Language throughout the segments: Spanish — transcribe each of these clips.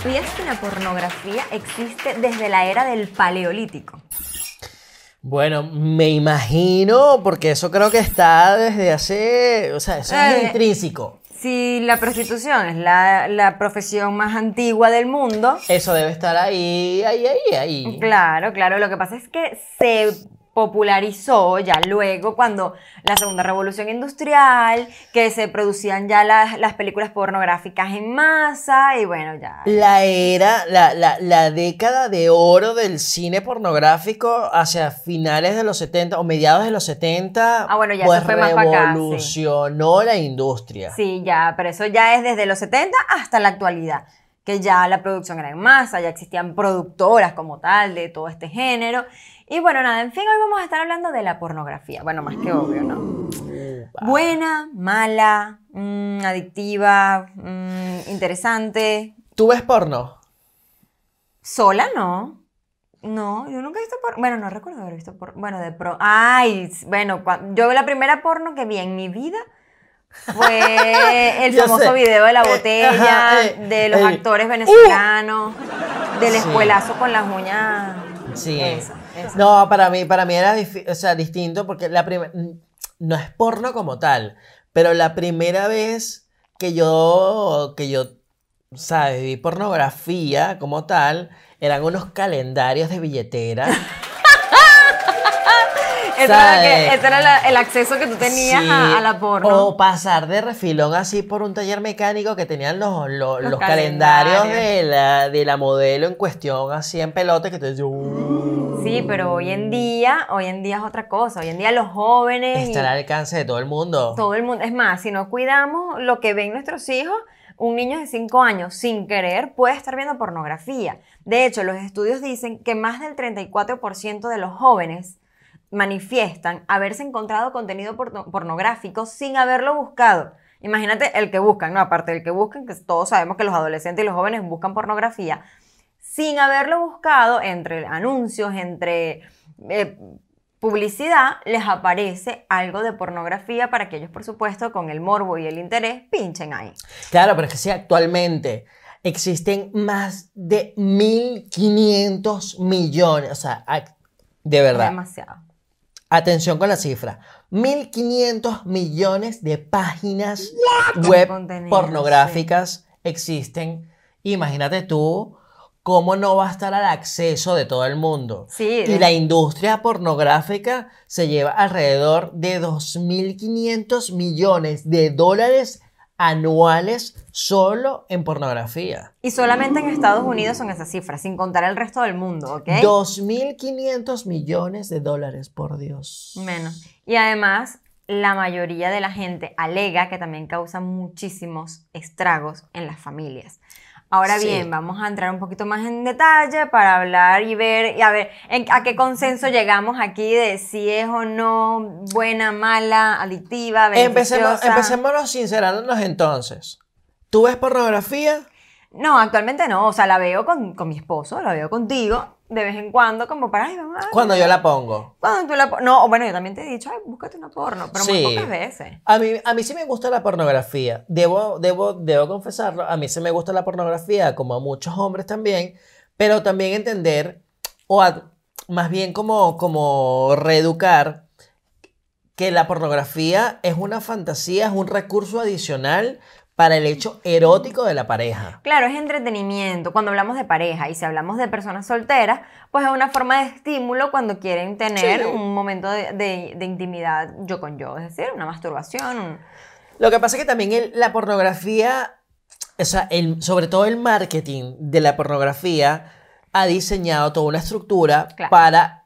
¿Sabías que la pornografía existe desde la era del Paleolítico? Bueno, me imagino, porque eso creo que está desde hace. O sea, eso es eh, intrínseco. Si la prostitución es la, la profesión más antigua del mundo, Eso debe estar ahí, ahí, ahí, ahí. Claro, claro. Lo que pasa es que se popularizó ya luego cuando la segunda revolución industrial, que se producían ya las, las películas pornográficas en masa y bueno, ya. La era, la, la, la década de oro del cine pornográfico hacia finales de los 70 o mediados de los 70, Ah, bueno, ya pues eso fue más para acá, sí. revolucionó la industria. Sí, ya, pero eso ya es desde los 70 hasta la actualidad, que ya la producción era en masa, ya existían productoras como tal de todo este género. Y bueno, nada, en fin, hoy vamos a estar hablando de la pornografía. Bueno, más que obvio, ¿no? Buena, mala, mm, adictiva, mm, interesante. ¿Tú ves porno? Sola, no. No, yo nunca he visto porno. Bueno, no recuerdo haber visto porno. Bueno, de pro. Ay, bueno, yo la primera porno que vi en mi vida fue el famoso sé. video de la Eh, botella, ajá, eh, de los el- actores venezolanos, del Sí. escuelazo con las uñas. Sí. Esa, No, para mí, para mí era o sea, distinto porque la primera no es porno como tal, pero la primera vez que yo que yo sabes, vi pornografía como tal, eran unos calendarios de billetera. Ese era, ¿sabes? que- ese era la- el acceso que tú tenías Sí, a, a la porno. O pasar de refilón así por un taller mecánico que tenían los, los, Los los calendarios, calendarios. de la, de la modelo en cuestión, así en pelote, que te decía, "Uh". Sí, pero hoy en día, hoy en día es otra cosa. Hoy en día los jóvenes y Está al alcance de todo el mundo. todo el mundo, es más, si no cuidamos lo que ven nuestros hijos, un niño de 5 años sin querer puede estar viendo pornografía. De hecho, los estudios dicen que más del 34% de los jóvenes manifiestan haberse encontrado contenido porno- pornográfico sin haberlo buscado. Imagínate el que buscan, no, aparte del que buscan, que todos sabemos que los adolescentes y los jóvenes buscan pornografía, sin haberlo buscado entre anuncios, entre eh, publicidad, les aparece algo de pornografía para que ellos, por supuesto, con el morbo y el interés, pinchen ahí. Claro, pero es que sí, actualmente existen más de 1.500 millones, o sea, de verdad, Demasiado. Atención con la cifra, 1.500 millones de páginas web pornográficas existen. Imagínate tú cómo no va a estar al acceso de todo el mundo. Sí, Y de- la industria pornográfica se lleva alrededor de 2.500 millones de dólares anuales solo en pornografía. Y solamente en Estados Unidos son esas cifras, sin contar el resto del mundo, ¿ok? 2.500 millones de dólares, por Dios. Menos. Y además, la mayoría de la gente alega que también causa muchísimos estragos en las familias. Ahora Sí. bien, vamos a entrar un poquito más en detalle para hablar y ver y a ver en- a qué consenso llegamos aquí de si es o no buena, mala, adictiva, Empecemos, beneficiosa. empecémonos sincerándonos entonces. ¿Tú ves pornografía? No, actualmente no, o sea, la veo con, con mi esposo, la veo contigo de vez en cuando como para, ay, mamá. Cuando yo la pongo. Cuando tú la po- No, bueno, yo también te he dicho, ay, búscate una porno, pero muy Sí. pocas veces. A mí, a mí sí me gusta la pornografía. Debo, debo, debo confesarlo. A mí sí me gusta la pornografía, como a muchos hombres también. Pero también entender, o a- más bien como, como reeducar, que la pornografía es una fantasía, es un recurso adicional para el hecho erótico de la pareja. Claro, es entretenimiento cuando hablamos de pareja y si hablamos de personas solteras, pues es una forma de estímulo cuando quieren tener Sí. un momento de, de- de intimidad yo con yo, es decir, una masturbación. Lo que pasa es que también el- la pornografía, o sea, el- sobre todo el marketing de la pornografía, ha diseñado toda una estructura Claro. para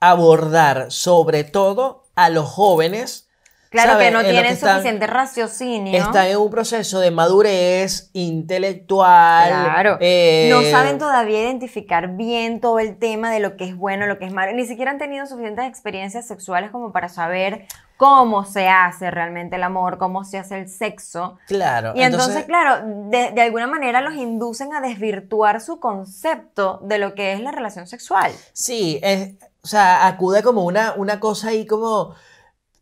abordar sobre todo a los jóvenes Claro ¿sabes? que no tienen están- suficiente raciocinio. Están en un proceso de madurez intelectual. Claro. eh, no saben todavía identificar bien todo el tema de lo que es bueno, lo que es malo. Ni siquiera han tenido suficientes experiencias sexuales como para saber cómo se hace realmente el amor, cómo se hace el sexo. Claro. Y entonces, claro, de, de alguna manera los inducen a desvirtuar su concepto de lo que es la relación sexual. Sí, es, o sea, acude como una, una cosa ahí como...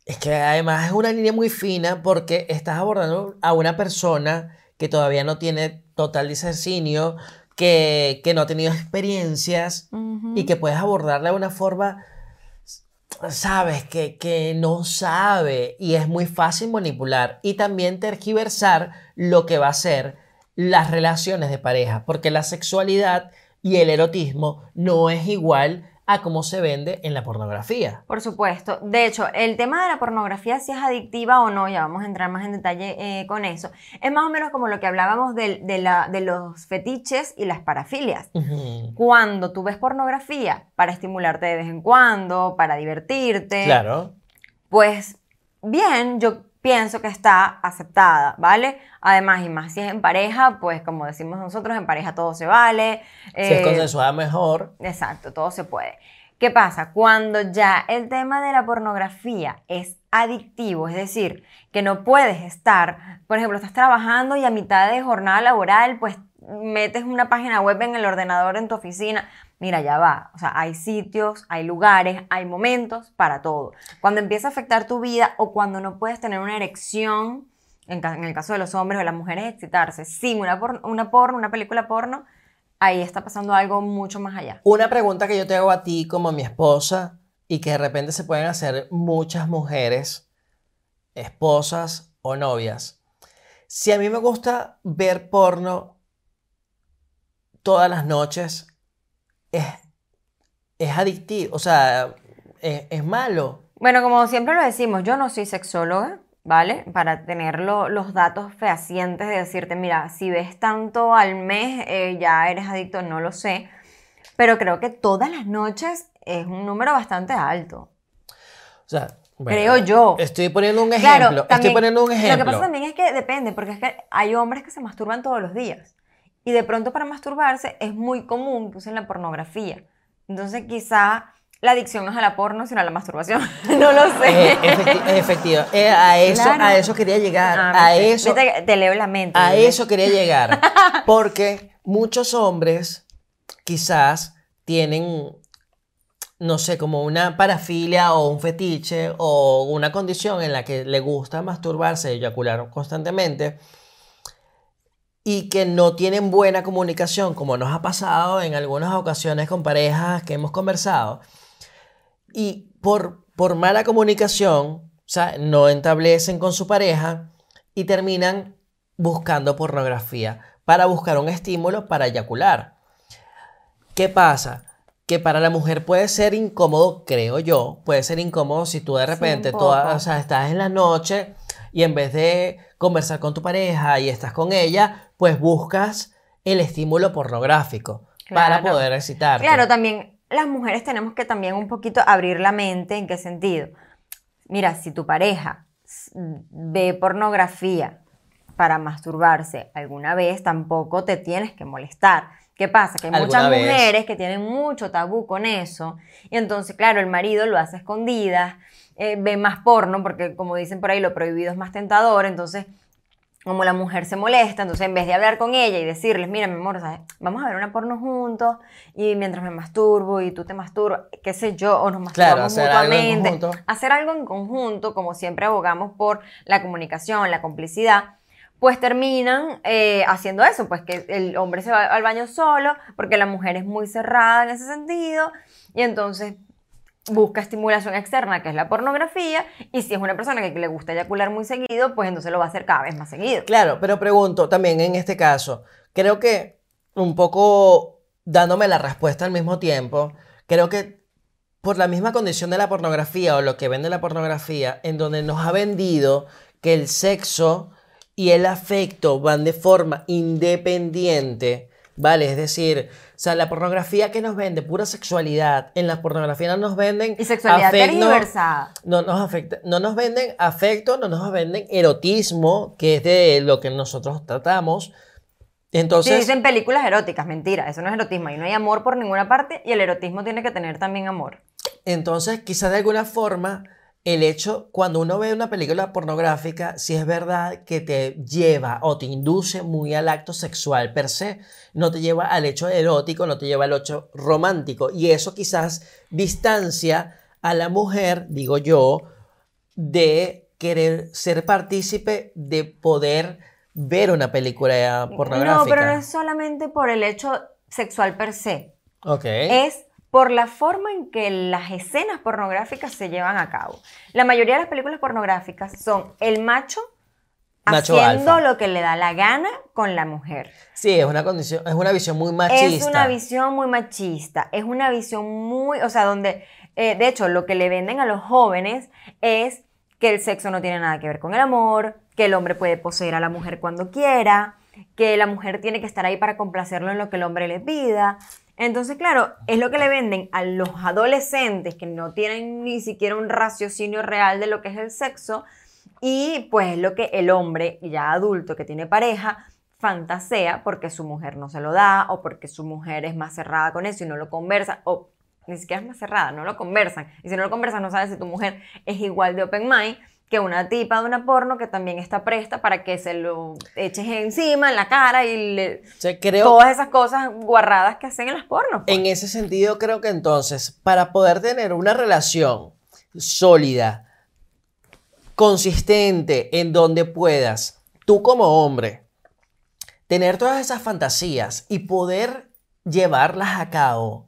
Es que además es una línea muy fina porque estás abordando a una persona que todavía no tiene total disercinio, que, que no ha tenido experiencias y que puedes abordarla de una forma, sabes, que, que no sabe y es muy fácil manipular y también tergiversar lo que va a ser las relaciones de pareja, porque la sexualidad y el erotismo no es igual a cómo se vende en la pornografía. Por supuesto. De hecho, el tema de la pornografía, si es adictiva o no, ya vamos a entrar más en detalle eh, con eso, es más o menos como lo que hablábamos del- de, la- de los fetiches y las parafilias. Cuando tú ves pornografía para estimularte de vez en cuando, para divertirte, Claro. pues bien, yo pienso que está aceptada, ¿vale? Además, y más si es en pareja, pues como decimos nosotros, en pareja todo se vale. Si es eh, consensuada mejor. Exacto, todo se puede. ¿Qué pasa? Cuando ya el tema de la pornografía es adictivo, es decir, que no puedes estar, por ejemplo, estás trabajando y a mitad de jornada laboral, pues metes una página web en el ordenador en tu oficina. Mira, ya va. O sea, hay sitios, hay lugares, hay momentos para todo. Cuando empieza a afectar tu vida o cuando no puedes tener una erección, en, el caso de los hombres o las mujeres, excitarse sin una, por- una porno, una película porno, ahí está pasando algo mucho más allá. Una pregunta que yo te hago a ti como mi esposa y que de repente se pueden hacer muchas mujeres, esposas o novias. Si a mí me gusta ver porno todas las noches, es, es adictivo, o sea, es, es malo. Bueno, como siempre lo decimos, yo no soy sexóloga, ¿vale? Para tener lo- los datos fehacientes de decirte, mira, si ves tanto al mes, eh, ya eres adicto, no lo sé. Pero creo que todas las noches es un número bastante alto. O sea, bueno, Creo yo. Estoy poniendo un Claro, ejemplo. estoy también- poniendo un Lo ejemplo. que pasa también es que depende, porque es que hay hombres que se masturban todos los días. Y de pronto para masturbarse es muy común que usen la pornografía. Entonces quizá la adicción no es a la porno, sino a la masturbación. no lo sé. Eh, efecti- efectivo. Eh, a, eso, Claro. a eso quería llegar. Ah, a eso. te leo la mente. A eso quería llegar. Porque muchos hombres quizás tienen, no sé, como una parafilia o un fetiche o una condición en la que le gusta masturbarse, eyacular constantemente y que no tienen buena comunicación, como nos ha pasado en algunas ocasiones con parejas que hemos conversado. Y por, por mala comunicación, o sea, no establecen con su pareja y terminan buscando pornografía para buscar un estímulo para eyacular. ¿Qué pasa? Que para la mujer puede ser incómodo, creo yo, puede ser incómodo si tú de repente un toda- o sea, estás en la noche y en vez de conversar con tu pareja y estás con ella, pues buscas el estímulo pornográfico para poder excitarte. Claro, también las mujeres tenemos que también un poquito abrir la mente. ¿En qué sentido? Mira, si tu pareja ve pornografía para masturbarse alguna vez, tampoco te tienes que molestar. ¿Qué pasa? Que hay muchas vez. mujeres que tienen mucho tabú con eso. Y entonces, claro, el marido lo hace escondidas, eh, ve más porno, porque como dicen por ahí, lo prohibido es más tentador. Entonces, como la mujer se molesta, entonces en vez de hablar con ella y decirles, mira, mi amor, ¿sabes? vamos a ver una porno juntos y mientras me masturbo y tú te masturbas, qué sé yo, o nos Claro, masturbamos algo en mutuamente. conjunto. Hacer algo en conjunto, como siempre abogamos por la comunicación, la complicidad, pues terminan eh, haciendo eso, pues que el hombre se va al baño solo, porque la mujer es muy cerrada en ese sentido, y entonces busca estimulación externa, que es la pornografía, y si es una persona que le gusta eyacular muy seguido, pues entonces lo va a hacer cada vez más seguido. Claro, pero pregunto también en este caso, creo que un poco dándome la respuesta al mismo tiempo, creo que por la misma condición de la pornografía o lo que vende la pornografía, en donde nos ha vendido que el sexo y el afecto van de forma independiente, Vale, es decir, sea, la pornografía que nos vende, pura sexualidad, en la pornografía no nos venden Y sexualidad tergiversada. no nos afecta, no nos venden afecto, no nos venden erotismo, que es de lo que nosotros tratamos. Sí, Entonces, dicen películas eróticas, mentira, eso no es erotismo, y no hay amor por ninguna parte, y el erotismo tiene que tener también amor. entonces quizás de alguna forma el hecho, cuando uno ve una película pornográfica, si es verdad que te lleva o te induce muy al acto sexual per se, no te lleva al hecho erótico, no te lleva al hecho romántico. Y eso quizás distancia a la mujer, digo yo, de querer ser partícipe de poder ver una película pornográfica. No, pero no es solamente por el hecho sexual per se, Ok. es por la forma en que las escenas pornográficas se llevan a cabo. La mayoría de las películas pornográficas son el macho, Macho haciendo alfa. lo que le da la gana con la mujer. Sí, es una condición, es una visión muy machista. Es una visión muy machista, es una visión muy, o sea, donde, eh, de hecho, lo que le venden a los jóvenes es que el sexo no tiene nada que ver con el amor, que el hombre puede poseer a la mujer cuando quiera, que la mujer tiene que estar ahí para complacerlo en lo que el hombre le pida. Entonces, claro, es lo que le venden a los adolescentes que no tienen ni siquiera un raciocinio real de lo que es el sexo y pues es lo que el hombre ya adulto que tiene pareja fantasea porque su mujer no se lo da o porque su mujer es más cerrada con eso y no lo conversa o ni siquiera es más cerrada, no lo conversan. Y si no lo conversan no sabes si tu mujer es igual de open mind que una tipa de una porno que también está presta para que se lo eches encima, en la cara y le... O sea, creo, Todas esas cosas guarradas que hacen en las pornos. pues. En ese sentido, creo que entonces, para poder tener una relación sólida, consistente, en donde puedas, tú como hombre, tener todas esas fantasías y poder llevarlas a cabo,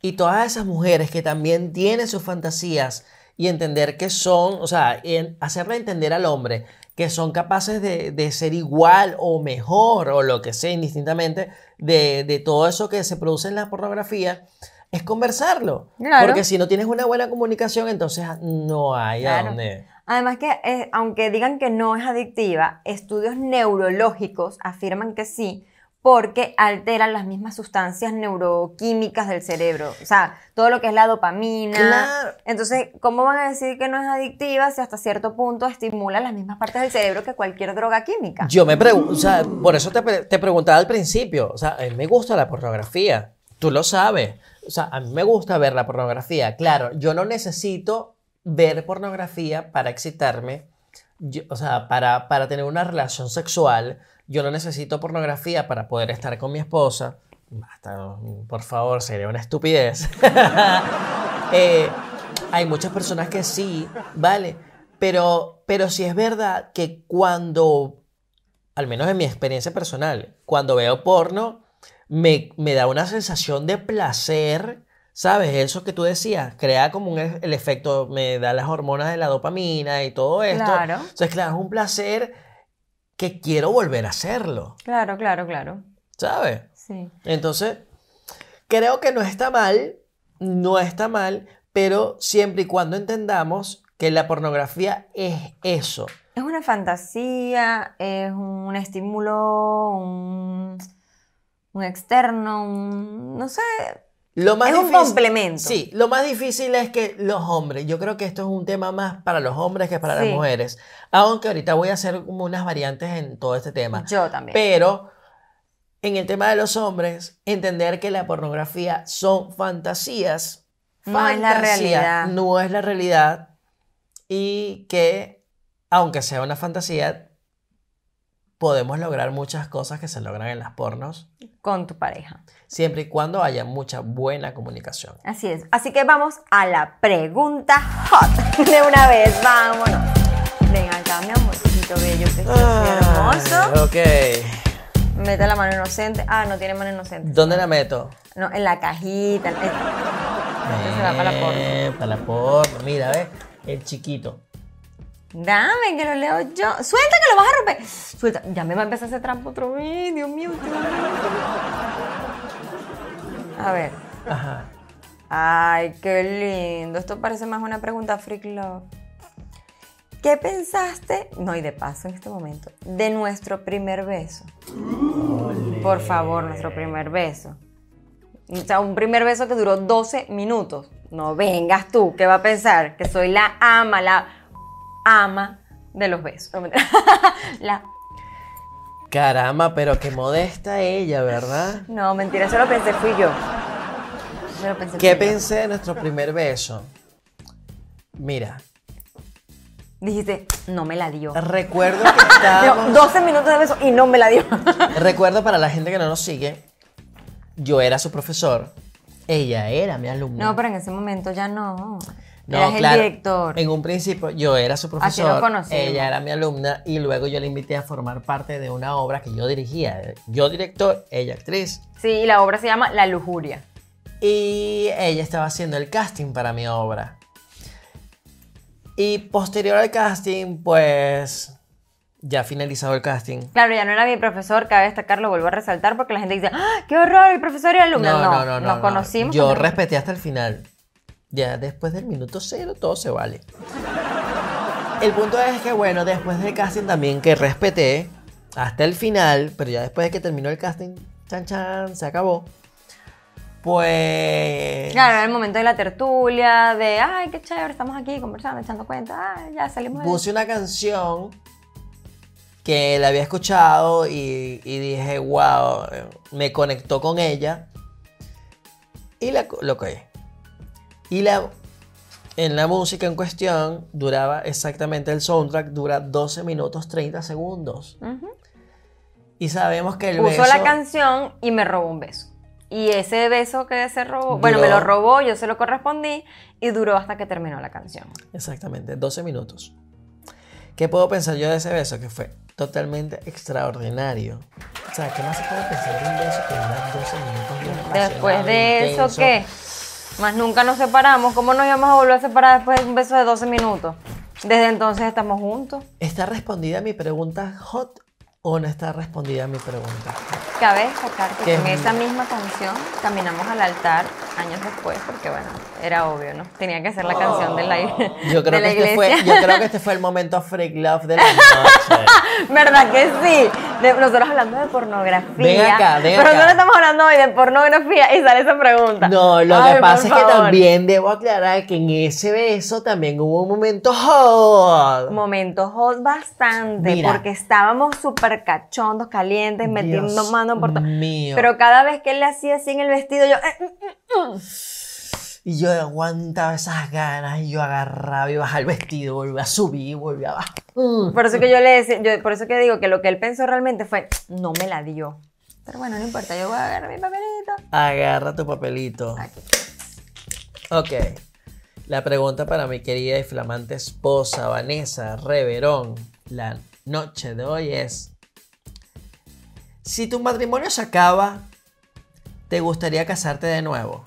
y todas esas mujeres que también tienen sus fantasías y entender que son, o sea, en hacerle entender al hombre que son capaces de, de ser igual o mejor o lo que sea indistintamente de, de todo eso que se produce en la pornografía, es conversarlo. Claro. Porque si no tienes una buena comunicación, entonces no hay a Claro. dónde. Además que, eh, aunque digan que no es adictiva, estudios neurológicos afirman que sí, porque alteran las mismas sustancias neuroquímicas del cerebro. O sea, todo lo que es la dopamina. Claro. Entonces, ¿cómo van a decir que no es adictiva si hasta cierto punto estimula las mismas partes del cerebro que cualquier droga química? Yo me pregunto, o sea, por eso te, pre- te preguntaba al principio, o sea, a mí me gusta la pornografía, tú lo sabes, o sea, a mí me gusta ver la pornografía, claro, yo no necesito ver pornografía para excitarme, o sea, para, para tener una relación sexual, yo no necesito pornografía para poder estar con mi esposa, Basta, por favor, sería una estupidez. Eh, hay muchas personas que sí, vale, pero, pero sí es verdad que cuando, al menos en mi experiencia personal, cuando veo porno, me, me da una sensación de placer, ¿sabes? Eso que tú decías, crea como un, e- el efecto, me da las hormonas de la dopamina y todo esto. Claro. Entonces, claro, es un placer que quiero volver a hacerlo, Claro, claro, claro. ¿sabes? Sí. Entonces, creo que no está mal, no está mal, pero siempre y cuando entendamos que la pornografía es eso. Es una fantasía, es un estímulo, un, un externo, un- no sé, Lo más Es un difícil- complemento. Sí, lo más difícil es que los hombres, yo creo que esto es un tema más para los hombres que para Sí. las mujeres, aunque ahorita voy a hacer como unas variantes en todo este tema. yo también. Pero en el tema de los hombres, entender que la pornografía son fantasías. No es la fantasía, realidad. No es la realidad. Y que, aunque sea una fantasía, podemos lograr muchas cosas que se logran en las pornos, Con tu pareja. siempre y cuando haya mucha buena comunicación. Así es. Así que vamos a la pregunta hot. De una vez, vámonos. Ven acá, mi amorcito bello, que estás hermoso. ok. Mete la mano inocente. Ah, no tiene mano inocente. ¿Dónde la meto? No, en la cajita. Este se va para la porno. Eh, Para la porno. Mira, ¿ves? El chiquito. Dame, que lo leo yo. Suelta que lo vas a romper. Suelta. Ya me va a empezar a hacer trampa otro vez. Dios mío. Dios mío. A ver. Ajá. Ay, qué lindo. Esto parece más una pregunta freak love. ¿Qué pensaste? No, y de paso en este momento, de nuestro primer beso. Por favor, nuestro primer beso. O sea, un primer beso que duró 12 minutos. No vengas tú, ¿qué va a pensar? Que soy la ama, la ama de los besos. La... Caramba, pero qué modesta ella, ¿verdad? no, mentira, eso lo pensé, fui yo. Eso lo pensé, ¿Qué fui yo. pensé de nuestro primer beso? Mira, Dijiste, no me la dio. recuerdo que estábamos... 12 minutos de beso y no me la dio. Recuerdo para la gente que no nos sigue, yo era su profesor, ella era mi alumna. No, pero en ese momento ya no. No, Eras claro, el director. En un principio yo era su Así nos profesor, conocimos. ella era mi alumna y luego yo la invité a formar parte de una obra que yo dirigía. Yo director, ella actriz. Sí, y la obra se llama La Lujuria. Y ella estaba haciendo el casting para mi obra. Y posterior al casting, pues ya finalizado el casting. Claro, ya no era mi profesor, cabe destacar, lo vuelvo a resaltar porque la gente dice, ¡Ah, qué horror, el profesor y alumno. No, nos no. conocimos. Yo respeté hasta el final. Ya después del minuto cero todo se vale. El punto es que, bueno, después del casting también que respeté hasta el final, pero ya después de que terminó el casting, chan chan, se acabó. Pues. Claro, era el momento de la tertulia, de, ay, qué chévere, estamos aquí conversando, echando cuenta, ay, ya salimos de... Puse una canción que la había escuchado y, y dije, wow, me conectó con ella. Y la, lo que Y la, en la música en cuestión duraba exactamente el soundtrack, dura 12 minutos 30 segundos. Ujú. Y sabemos que el Puso beso... la canción y me robó un beso. Y ese beso que se robó, bueno, me Duró- lo robó, yo se lo correspondí y duró hasta que terminó la canción. Exactamente, 12 minutos. ¿Qué puedo pensar yo de ese beso? Que fue totalmente extraordinario. O sea, ¿qué más se puede pensar de un beso que dura 12 minutos? Después de eso, intenso? ¿qué? Más nunca nos separamos. ¿Cómo nos íbamos a volver a separar después de un beso de 12 minutos? Desde entonces estamos juntos. ¿Está respondida mi pregunta hot o no está respondida mi pregunta? Cabe destacar que con esa misma canción caminamos al altar años después, porque bueno, era obvio, ¿no? Tenía que ser la canción de la, Yo creo, de la que este fue, iglesia. yo creo que este fue el momento freak love de la noche. ¿Verdad que sí? De- nosotros hablando de pornografía. Ven acá, ven Pero nosotros estamos hablando hoy de pornografía y sale esa pregunta. No, lo Ay, que pasa es que también debo aclarar que en ese beso también hubo un momento hot. Momento hot bastante, Mira. porque estábamos súper cachondos, calientes, metiendo mano por todo. mío. Pero cada vez que él le hacía así en el vestido, yo. eh, mm, mm. Y yo aguantaba esas ganas y yo agarraba y bajaba el vestido, volvía a subir, volvía a bajar. Mm. Por eso que yo le decía, yo, por eso que digo que lo que él pensó realmente fue, no me la dio. Pero bueno, no importa, yo voy a agarrar mi papelito. Agarra tu papelito. Aquí. Ok. La pregunta para mi querida y flamante esposa Vanessa Reverón la noche de hoy es: Si tu matrimonio se acaba, ¿te gustaría casarte de nuevo?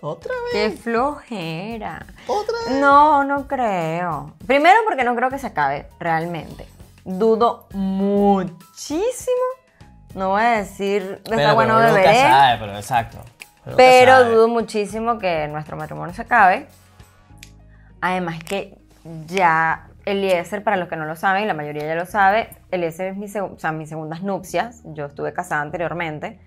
¿Otra vez? Qué flojera. ¿Otra vez? No, no creo. Primero porque no creo que se acabe realmente. Dudo muchísimo. No voy a decir, está bueno, beberé. pero exacto. Pero sabe. dudo muchísimo que nuestro matrimonio se acabe. Además que ya Eliezer, para los que no lo saben, la mayoría ya lo sabe, Eliezer es mi, o sea, mis segundas nupcias. Yo estuve casada anteriormente.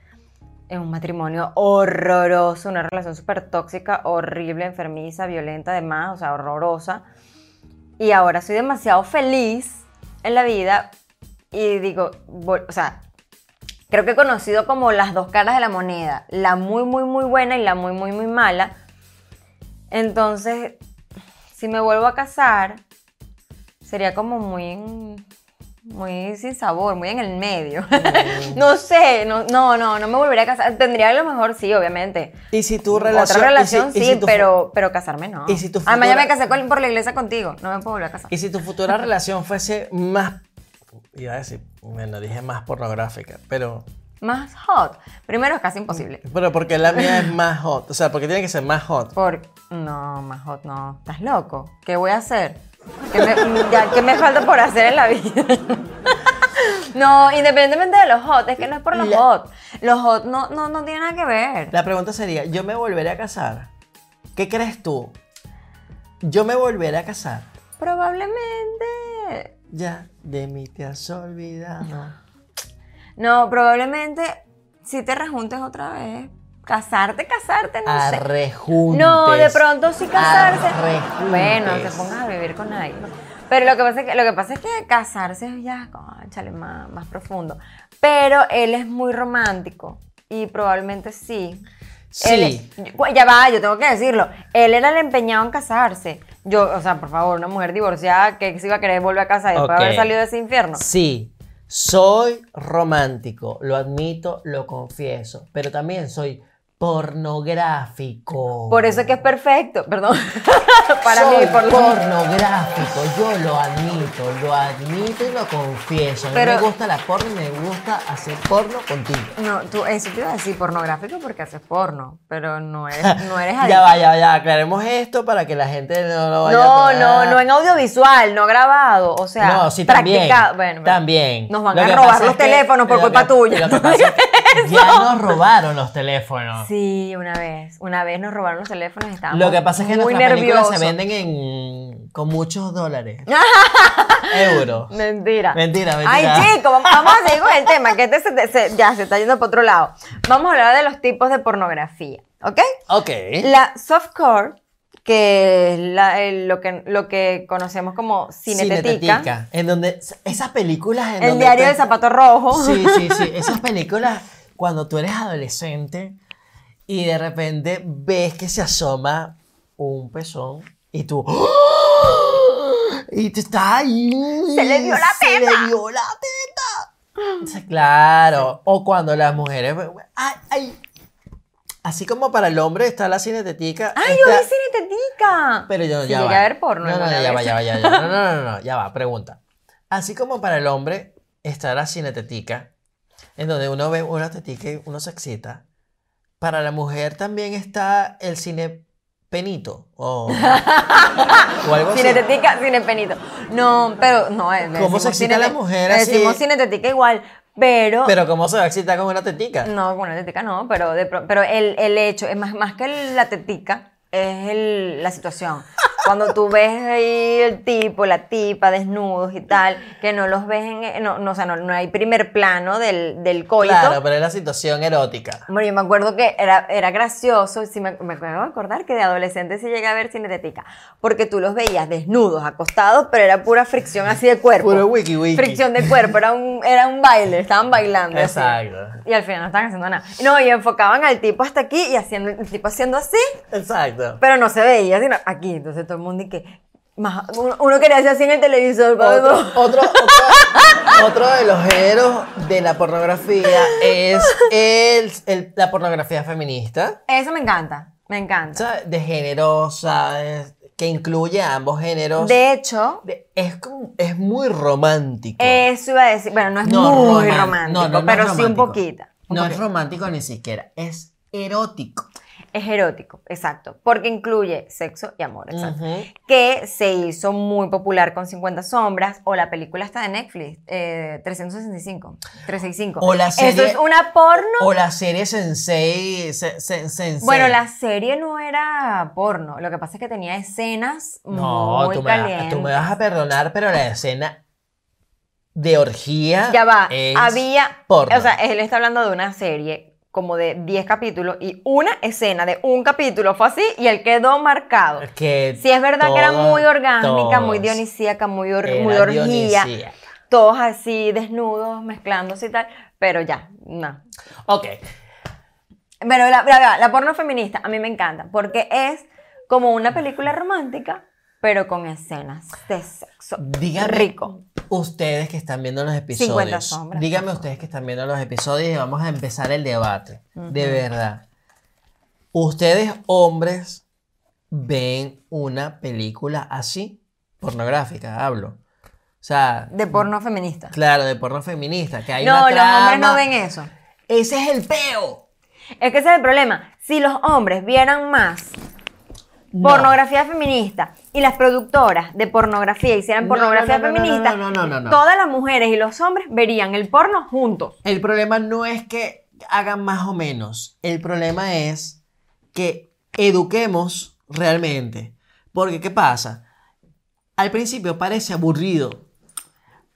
Es un matrimonio horroroso, una relación súper tóxica, horrible, enfermiza, violenta, además, o sea, horrorosa. Y ahora soy demasiado feliz en la vida y digo, o sea, creo que he conocido como las dos caras de la moneda, la muy, muy, muy buena y la muy, muy, muy mala. Entonces, si me vuelvo a casar, sería como muy, muy sin sabor, muy en el medio. no sé, no, no, no, no me volvería a casar. Tendría a lo mejor, sí, obviamente. Y si tu relación. Otra relación, si- sí, si pero, pero casarme no. y si tu Además, ya futura- me casé con- por la iglesia contigo, no me puedo volver a casar. Y si tu futura relación fuese más. Iba a decir, bueno, dije más pornográfica, pero. Más hot. Primero es casi imposible. Pero porque la mía es más hot. O sea, porque tiene que ser más hot. Por... No, más hot no. ¿Estás loco? ¿Qué voy a hacer? ¿Qué me, ya, ¿qué me falta por hacer en la vida? no, independientemente de los hot, es que no es por los La- hot. Los hot no, no, no tienen nada que ver. La pregunta sería: ¿yo me volveré a casar? ¿Qué crees tú? Yo me volveré a casar. Probablemente. Ya de mí te has olvidado. No, probablemente si te rejuntes otra vez. Casarte, casarte, no sé. No, de pronto sí casarse. Arrejuntes. Bueno, te pongas a vivir con alguien. Pero lo que pasa es que, lo que, pasa es que casarse es ya, conchale, más, más profundo. Pero él es muy romántico y probablemente sí. Él Sí. es- ya va, yo tengo que decirlo. Él era el empeñado en casarse. Yo, o sea, por favor, una mujer divorciada que se iba a querer volver a casar después de haber salido de ese infierno. Sí, soy romántico, lo admito, lo confieso, pero también soy pornográfico. Por eso es que es perfecto, perdón. Para Soy mí, por lo pornográfico, yo lo admito, lo admito y lo confieso. A mí Pero- me gusta la porno y me gusta hacer porno contigo. No, tú, eso te iba a decir pornográfico porque haces porno, pero no eres, no eres Ya va, ya, ya, aclaremos esto para que la gente no lo vaya No, a no, no en audiovisual, no grabado, o sea, No, sí, también. Bueno, también. Nos van Lo a robar los es que- teléfonos por lo culpa que- tuya. lo que pasa es que ya nos robaron los teléfonos. Sí, una vez, una vez nos robaron los teléfonos y estábamos Lo que pasa es que muy nuestras películas se venden en, con muchos dólares. Euros. Mentira. Mentira, mentira. Ay, chicos, vamos, a seguir con el tema, que este se- se- ya se está yendo para otro lado. Vamos a hablar de los tipos de pornografía, ¿ok? Ok. La softcore, que es la- el- lo, que, lo que conocemos como cinetetica, Cinetetica, En donde esas películas en el donde diario te- del zapato rojo. Sí, sí, sí. Esas películas cuando tú eres adolescente y de repente ves que se asoma un pezón y tú. ¡Ah! Y te está ahí. Se le vio la Se le vio la teta. Claro. O cuando las mujeres. ¡Ay, ay! Así como para el hombre está la cinetetica. ¡Ay, yo vi cinetetica! pero yo ya va. a ver porno No, no, ya va, ya va, ya, no, no, no, no, ya va, pregunta. Así como para el hombre está la cinetetica, en donde uno ve una tetica y uno se excita, para la mujer también está el cine penito o, o algo así. Cinetetica, cinepenito. No, pero no. eh, le ¿Cómo se excita la mujer así? Decimos cinetetica igual, pero... Pero ¿cómo se va a excitar con una tetica? No, con una tetica no, pero, de pero el, el hecho, es más, más que la tetica, es el- la situación. Cuando tú ves ahí el tipo, la tipa, desnudos y tal, que no los ves en... No, no, o sea, no, no hay primer plano del, del coito. Claro, pero es la situación erótica. Bueno, yo me acuerdo que era, era gracioso, sí me, me acuerdo de acordar que de adolescente sí llegué a ver cinetética, porque tú los veías desnudos, acostados, pero era pura fricción así de cuerpo. Puro wiki wiki. Fricción de cuerpo, era un, era un baile, estaban bailando. así. Exacto. Y al final no estaban haciendo nada. No, y enfocaban al tipo hasta aquí y haciendo, el tipo haciendo así, Exacto. pero no se veía, sino aquí. Entonces todo el mundo y que... más- uno, uno quería hacer así en el televisor. Otro, otro, otro, otro de los géneros de la pornografía es el, el- la pornografía feminista. Eso me encanta, me encanta. De género, ¿sabes? Que incluye ambos géneros. De hecho, es, es muy romántico. Eso iba a decir, bueno, no es No, muy romántico, no, no, no pero es sí un poquito. un no es romántico ni siquiera, es erótico. Es erótico, exacto, porque incluye sexo y amor, exacto. Que se hizo muy popular con 50 sombras o la película está de Netflix, eh, 365, 365. O la serie- Eso es una porno. O la serie Sensei. se- se- Sensei. Bueno, la serie no era porno, lo que pasa es que tenía escenas No, muy tú me, calientes. tú me vas a perdonar, pero la escena de orgía. Ya va, había, porno. o sea, él está hablando de una serie como de 10 capítulos y una escena de un capítulo fue así y él quedó marcado. que Sí, es verdad que era muy orgásmica, muy dionisíaca, muy, or- muy orgía, dionisíaca. todos así desnudos, mezclándose y tal, pero ya, no. Ok. Pero la, la, la porno feminista a mí me encanta porque es como una película romántica, pero con escenas de sexo Dígame, rico. ustedes que están viendo los 50 episodios, sombras, dígame ustedes que están viendo los episodios y vamos a empezar el debate. De verdad. Ustedes, hombres, ven una película así, pornográfica, hablo. O sea, De porno feminista. claro, de porno feminista, que hay No, una los hombres no ven eso. Ese es el peo. Es que ese es el problema. Si los hombres vieran más No. pornografía feminista y las productoras de pornografía hicieran No, pornografía no, no, feminista, no, no, no, no. todas las mujeres y los hombres verían el porno juntos. El problema no es que hagan más o menos. El problema es que eduquemos realmente. Porque, ¿qué pasa? Al principio parece aburrido,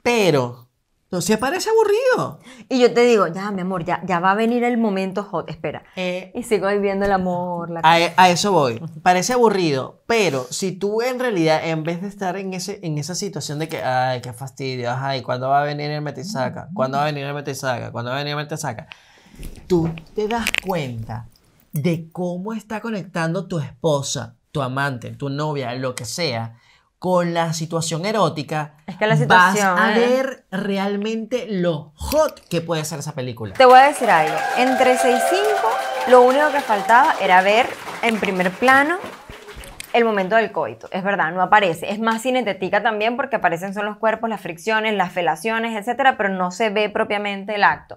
pero no se parece aburrido. Y yo te digo, ya, mi amor, ya, ya va a venir el momento hot, espera. Eh, Y sigo viviendo el amor, la a, a eso voy. Parece aburrido, pero si tú en realidad, en vez de estar en, ese, en esa situación de que, ay, qué fastidio, ay, ¿cuándo va a venir el metisaca? ¿Cuándo va a venir el metisaca? ¿Cuándo va a venir el metisaca? Tú te das cuenta de cómo está conectando tu esposa, tu amante, tu novia, lo que sea, con la situación erótica. Es que la situación, Vas a ver realmente lo hot que puede ser esa película. Te voy a decir algo. Entre 6 y 5, lo único que faltaba era ver en primer plano el momento del coito. Es verdad, no aparece. Es más cinetética también porque aparecen son los cuerpos, las fricciones, las felaciones, etcétera, pero no se ve propiamente el acto.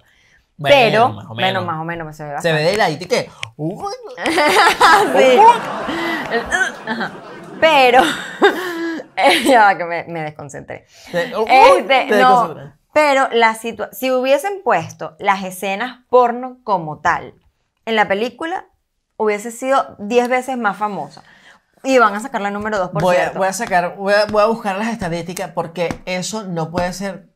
Bueno, pero, más o bueno, menos. más o menos se ve Se bastante. ve de la y que. Sí. Ajá. Pero, ya va que me, me desconcentré. te- Este, te no, pero la situa- si hubiesen puesto las escenas porno como tal en la película, hubiese sido 10 veces más famosa. Y van a sacar la número 2, por voy, a, cierto. voy a sacar, voy a, voy a buscar las estadísticas porque eso no puede ser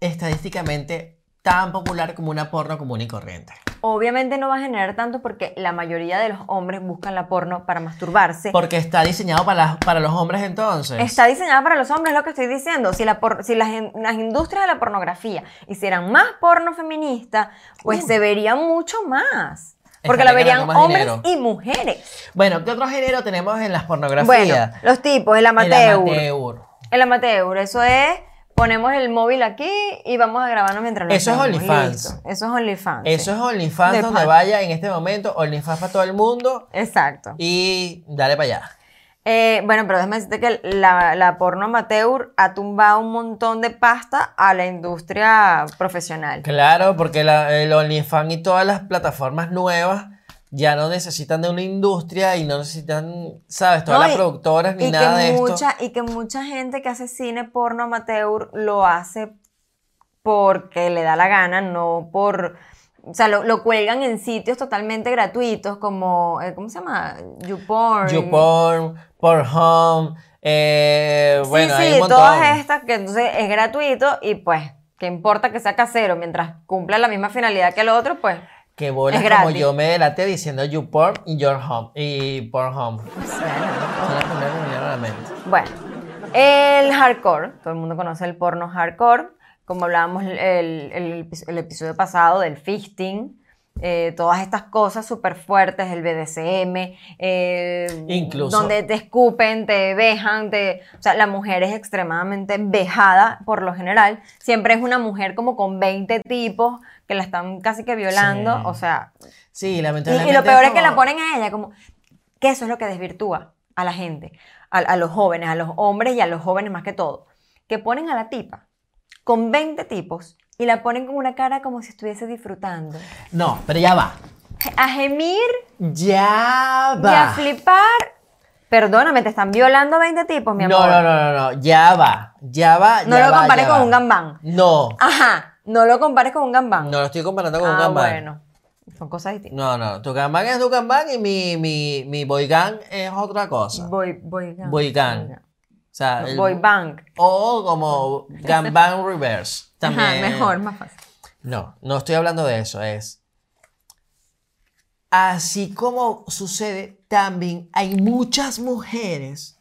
estadísticamente tan popular como una porno común y corriente. Obviamente no va a generar tanto porque la mayoría de los hombres buscan la porno para masturbarse. Porque está diseñado para, las- para los hombres entonces. Está diseñada para los hombres, es lo que estoy diciendo. Si, la por- si las, in- las industrias de la pornografía hicieran más porno feminista, pues se vería mucho más. Porque la Estaría verían ganando más hombres dinero. y mujeres. Bueno, ¿qué otro género tenemos en las pornografías? Bueno, los tipos, el amateur. El amateur. El amateur, eso es, ponemos el móvil aquí y vamos a grabarnos mientras lo Eso es OnlyFans. Eso es OnlyFans. Eso es OnlyFans De donde pan. vaya en este momento, OnlyFans para todo el mundo Exacto. y dale para allá. Eh, bueno, pero déjame decirte que la, la porno amateur ha tumbado un montón de pasta a la industria profesional. Claro, porque la- el OnlyFans y todas las plataformas nuevas ya no necesitan de una industria y no necesitan, ¿sabes? Todas No, las productoras ni nada de mucha, esto. Y que mucha gente que hace cine porno amateur lo hace porque le da la gana, no por... O sea, lo, lo cuelgan en sitios totalmente gratuitos como, eh, ¿cómo se llama? YouPorn. YouPorn, Pornhub, eh, Sí, bueno, sí, hay un montón. todas estas que entonces es gratuito y pues, ¿qué importa que sea casero? Mientras cumpla la misma finalidad que el otro, pues... Que bolas Es como yo me delaté diciendo YouPorn y Your Home y Pornhub. bueno. Son las primeras que me vinieron a la mente. Bueno, el hardcore, todo el mundo conoce el porno hardcore, como hablábamos el, el- el episodio pasado del fisting, eh, todas estas cosas súper fuertes, el BDSM, eh, Incluso- donde te escupen, te vejan, te, o sea, la mujer es extremadamente vejada por lo general, siempre es una mujer como con 20 tipos que la están casi que violando, Sí. o sea, Sí, y, lamentablemente. y lo peor es que como- la ponen a ella como que eso es lo que desvirtúa a la gente, a, a los jóvenes, a los hombres y a los jóvenes más que todo, que ponen a la tipa con 20 tipos y la ponen con una cara como si estuviese disfrutando. No, pero ya va. A gemir Ya y a va. flipar. Perdóname, te están violando 20 tipos, mi amor. No, no, no, no, no, ya va, ya va. No ya lo va, compares con va. un gambán. No, Ajá, no lo compares con un gambán. no lo estoy comparando con un ah, gambán. bueno, son cosas distintas. No, no, tu gambán es tu gambán y mi, mi, mi boygán es otra cosa. Boy. Boygán. O sea, el- Boy o como gambán reverse. También. Ajá, mejor, más fácil. No, no estoy hablando de eso, es. Así como sucede, también hay muchas mujeres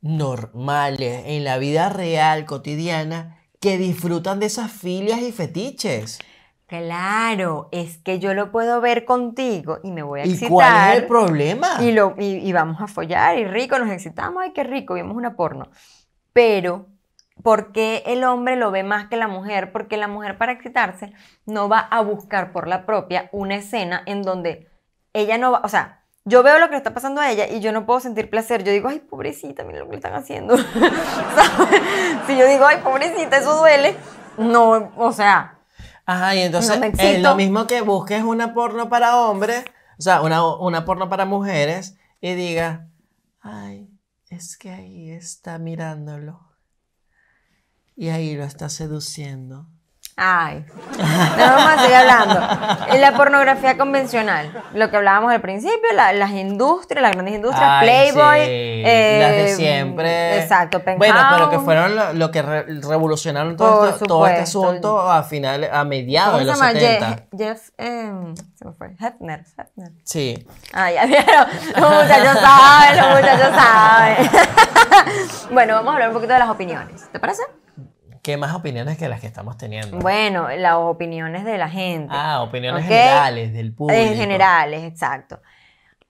normales en la vida real, cotidiana, que disfrutan de esas filias y fetiches. Claro, es que yo lo puedo ver contigo y me voy a ¿Y excitar. cuál es el problema? Y, lo, y, y vamos a follar y rico, nos excitamos, ay, qué rico, vimos una porno. Pero, ¿por qué el hombre lo ve más que la mujer? Porque la mujer para excitarse no va a buscar por la propia una escena en donde ella no va, o sea, yo veo lo que le está pasando a ella y yo no puedo sentir placer. Yo digo, ay, pobrecita, mira lo que le están haciendo. ¿Sabes? Si yo digo, ay, pobrecita, eso duele, no, o sea, Ajá, y entonces No es lo mismo que busques una porno para hombres, o sea, una, una porno para mujeres, y diga, ay, es que ahí está mirándolo. Y ahí lo está seduciendo. Ay, no vamos a seguir hablando. La pornografía convencional, lo que hablábamos al principio, la- las industrias, las grandes industrias, Ay, Playboy, sí, eh, las de siempre. Exacto, Bueno, pero que Penthouse. fueron lo, lo que re- revolucionaron todo, esto- todo este asunto a finales, a mediados ¿Cómo de se los llama? 70. Jeff, Jeff eh, se me fue. Hefner, Hefner. Sí. Ah, ya vieron. Los muchachos saben, los muchachos saben. bueno, vamos a hablar un poquito de las opiniones. ¿Te parece? ¿Qué más opiniones que las que estamos teniendo? Bueno, las opiniones de la gente. Ah, opiniones generales del público. En generales, exacto.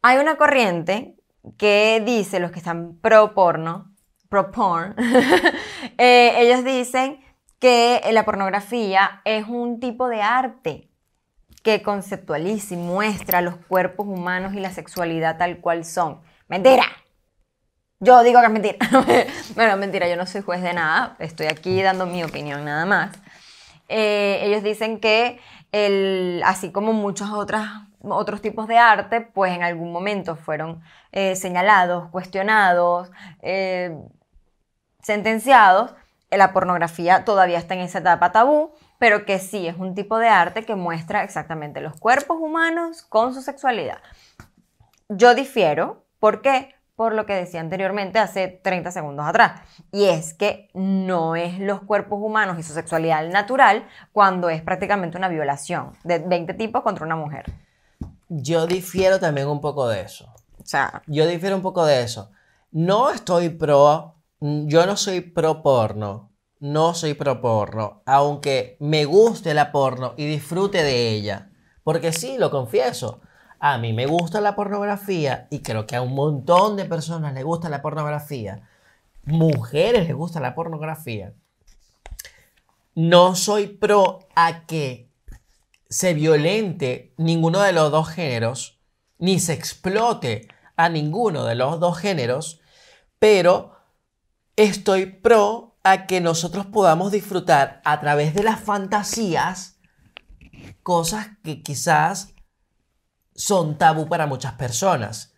Hay una corriente que dice, los que están pro porno, pro porn, eh, ellos dicen que la pornografía es un tipo de arte que conceptualiza y muestra los cuerpos humanos y la sexualidad tal cual son. Mentira. Yo digo que es mentira. bueno, mentira, yo no soy juez de nada, estoy aquí dando mi opinión nada más. Eh, ellos dicen que el, así como muchos otras, otros tipos de arte, pues en algún momento fueron eh, señalados, cuestionados, eh, sentenciados, la pornografía todavía está en esa etapa tabú, pero que sí es un tipo de arte que muestra exactamente los cuerpos humanos con su sexualidad. Yo difiero, ¿por qué? Por lo que decía anteriormente hace 30 segundos atrás, y es que no es los cuerpos humanos y su sexualidad natural cuando es prácticamente una violación de 20 tipos contra una mujer. Yo difiero también un poco de eso. O sea, Yo difiero un poco de eso. No estoy pro, yo no soy pro porno. No soy pro porno, aunque me guste la porno y disfrute de ella. Porque sí, lo confieso. A mí me gusta la pornografía y creo que a un montón de personas les gusta la pornografía. Mujeres les gusta la pornografía. No soy pro a que se violente ninguno de los dos géneros, ni se explote a ninguno de los dos géneros, pero estoy pro a que nosotros podamos disfrutar a través de las fantasías cosas que quizás son tabú para muchas personas.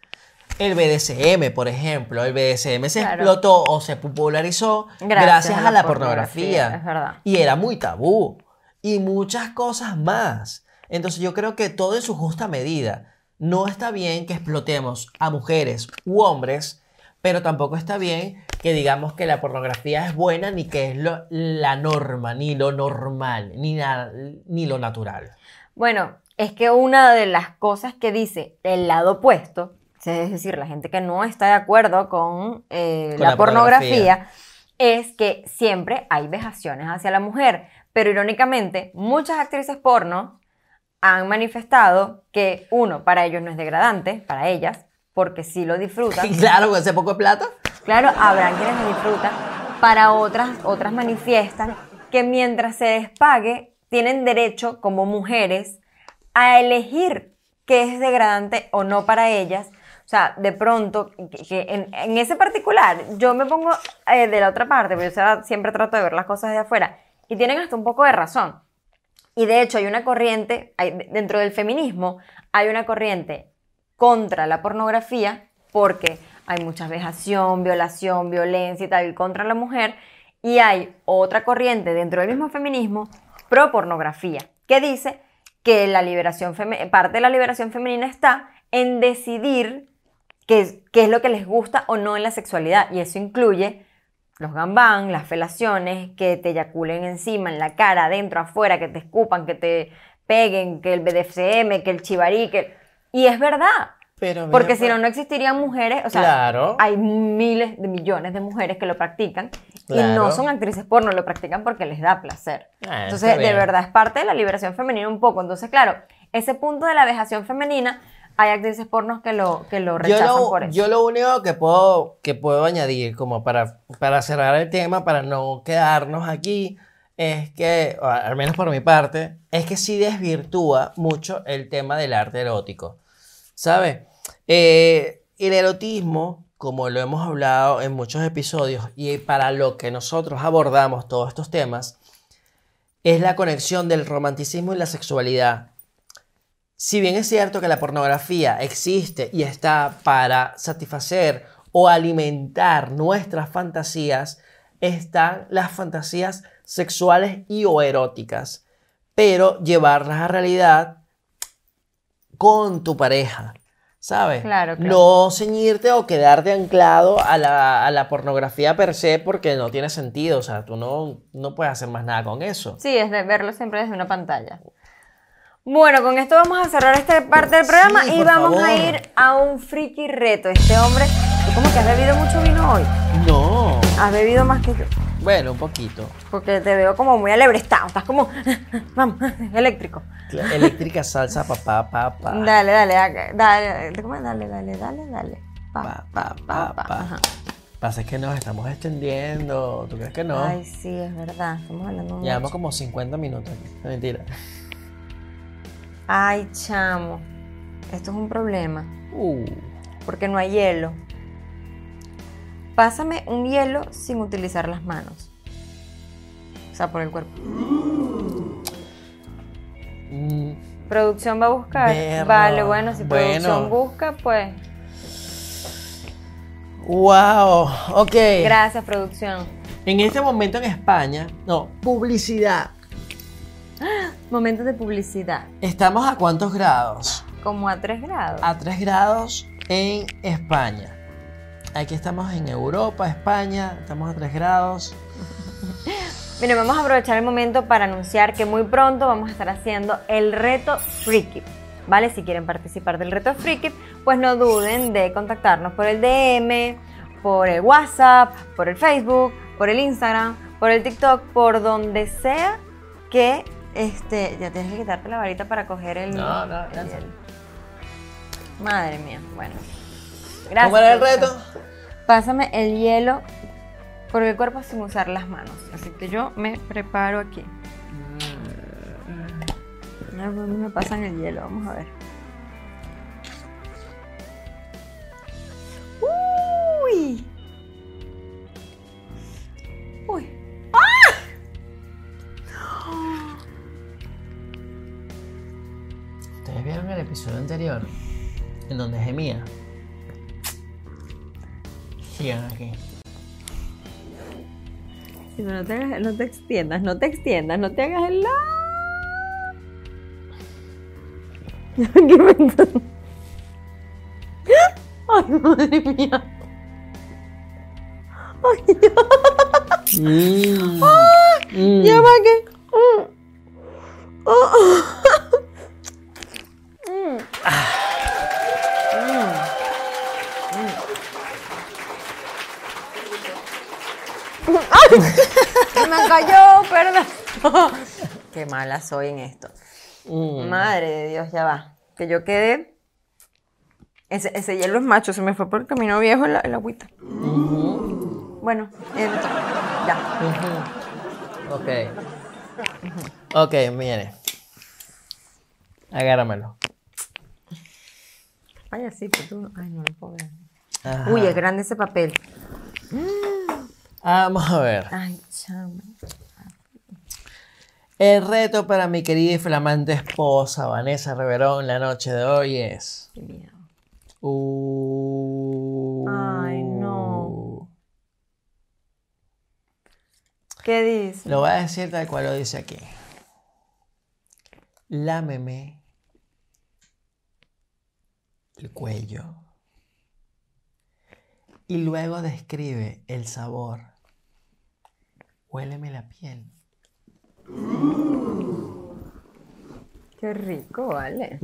El BDSM, por ejemplo, el BDSM se Claro. explotó o se popularizó gracias, a, la pornografía. Es verdad. Y era muy tabú. Y muchas cosas más. Entonces yo creo que todo en su justa medida. No está bien que explotemos a mujeres u hombres, pero tampoco está bien que digamos que la pornografía es buena ni que es lo- la norma, ni lo normal, ni, na- ni lo natural. Bueno, es que una de las cosas que dice el lado opuesto, es decir, la gente que no está de acuerdo con, eh, Con la, la pornografía, es que siempre hay vejaciones hacia la mujer. Pero irónicamente, muchas actrices porno han manifestado que, uno, para ellos no es degradante, para ellas, porque sí lo disfrutan. claro, con ese poco de plata. Claro, habrá quienes lo disfrutan. Para otras, otras manifiestan que mientras se les pague, tienen derecho como mujeres a elegir qué es degradante o no para ellas. O sea, de pronto, que, en, ese particular, yo me pongo eh, de la otra parte, pero yo siempre trato de ver las cosas de afuera, y tienen hasta un poco de razón. Y de hecho hay una corriente, dentro del feminismo, hay una corriente contra la pornografía porque hay mucha vejación, violación, violencia y tal contra la mujer. Y hay otra corriente dentro del mismo feminismo pro pornografía que dice que la liberación parte de la liberación femenina está en decidir qué qué es lo que les gusta o no en la sexualidad. Y eso incluye los gambán, las felaciones, que te eyaculen encima, en la cara, adentro, afuera, que te escupan, que te peguen, que el BDSM, que el chivarí, que... Y es verdad, Pero porque si no, pues, no existirían mujeres, o sea, Claro. hay miles de millones de mujeres que lo practican y no son actrices porno, lo practican porque les da placer. Ah, Entonces, de verdad, es parte de la liberación femenina un poco. Entonces, claro, ese punto de la vejación femenina, hay actrices pornos que lo, que lo Yo rechazan lo, por eso. yo lo único que puedo, que puedo añadir, como para, para cerrar el tema, para no quedarnos aquí, es que, al menos por mi parte, es que sí desvirtúa mucho el tema del arte erótico. ¿Sabes? Eh, el erotismo, como lo hemos hablado en muchos episodios, y para lo que nosotros abordamos todos estos temas, es la conexión del romanticismo y la sexualidad. Si bien es cierto que la pornografía existe y está para satisfacer o alimentar nuestras fantasías, están las fantasías sexuales y o eróticas. pero llevarlas a realidad con tu pareja, ¿sabes? Claro, claro. No ceñirte o quedarte anclado a la, a la pornografía per se porque no tiene sentido, o sea, tú no, no puedes hacer más nada con eso. Sí, es de verlo siempre desde una pantalla. Bueno, con esto vamos a cerrar esta parte del programa Sí, y vamos a ir a un friki reto. Este hombre, tú como que has bebido mucho vino hoy. No. Has bebido más que yo. Bueno, un poquito. Porque te veo como muy alebrestado. Estás como, vamos, eléctrico. Eléctrica salsa, papá, papá. Dale, dale, haga- dale, ¿cómo? Dale, dale, dale, dale. Pa, Pa, pa, pa, pa. Pasa es que nos estamos extendiendo. ¿Tú crees que no? Ay, sí, es verdad. Estamos hablando mucho. Llevamos como 50 minutos aquí. Mentira. Ay, chamo. Esto es un problema. Uh. Porque no hay hielo. Pásame un hielo sin utilizar las manos. O sea, por el cuerpo. Mm, Producción va a buscar. Vale, bueno, si Bueno. producción busca, pues. Wow. Ok. Gracias, producción. En este momento en España, no, publicidad. Momentos de publicidad. ¿Estamos a cuántos grados? Como a 3 grados. A 3 grados en España. Aquí estamos en Europa, España, estamos a 3 grados. Miren, vamos a aprovechar el momento para anunciar que muy pronto vamos a estar haciendo el reto Freaky. ¿Vale? Si quieren participar del reto Freaky, pues no duden de contactarnos por el DM, por el WhatsApp, por el Facebook, por el Instagram, por el TikTok, por donde sea que este. Ya tienes que quitarte la varita para coger el. No, no, el hielo. Madre mía, bueno. Gracias. ¿Cómo era el reto? Pásame el hielo por el cuerpo sin usar las manos. Así que yo me preparo aquí. ¿dónde me pasan el hielo? Vamos a ver. Sigan aquí. Sí, pero no te, hagas- no te extiendas, no te extiendas, no te hagas el la. ¿Qué me estás- Ay, madre mía. Ay, ya, Mm. Qué mala soy en esto. Mm. Madre de Dios, ya va. Que yo quedé. Ese, ese hielo es macho, se me fue por el camino viejo el, el agüita. Bueno, eh, ya. Ok. Ok, mire. Agárramelo. Ay, así, pero tú. Ay, no lo puedo ver. Ajá. Uy, es grande ese papel. Vamos a ver. Ay, chamo. El reto para mi querida y flamante esposa Vanessa Reverón la noche de hoy es. Qué miedo. Uh, Ay, no. ¿Qué dice? Lo voy a decir tal cual lo dice aquí. Lámeme el cuello y luego describe el sabor. Huéleme la piel. Qué rico, vale.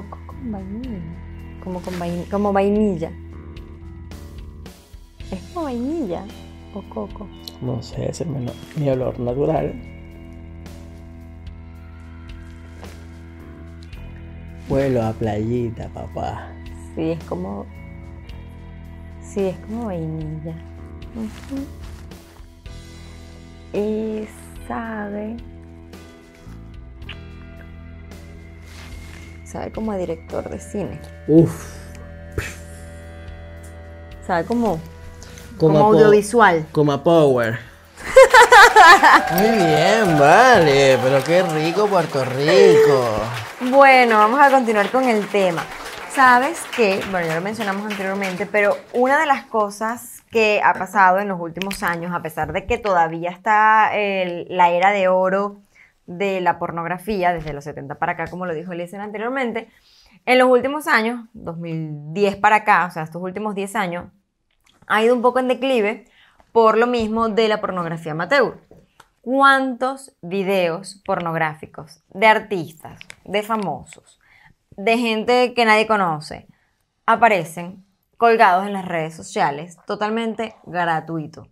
Coco con vainilla. Como, con vain- como vainilla. ¿Es como vainilla o coco? No sé, ese es mi, mi olor natural. Vuelo a playita, papá. Sí, es como. Sí, es como vainilla. Y sabe. Sabe como a director de cine. Uf. Sabe como, Como audiovisual. Como a Power. Muy bien, vale. Pero qué rico Puerto Rico. Bueno, vamos a continuar con el tema. Sabes que, bueno, ya lo mencionamos anteriormente, pero una de las cosas que ha pasado en los últimos años, a pesar de que todavía está el- la era de oro de la pornografía, desde los 70 para acá, como lo dijo Eliezer anteriormente, en los últimos años, 2010 para acá, o sea, estos últimos 10 años, ha ido un poco en declive por lo mismo de la pornografía amateur. ¿Cuántos videos pornográficos de artistas, de famosos, de gente que nadie conoce, aparecen colgados en las redes sociales totalmente gratuito?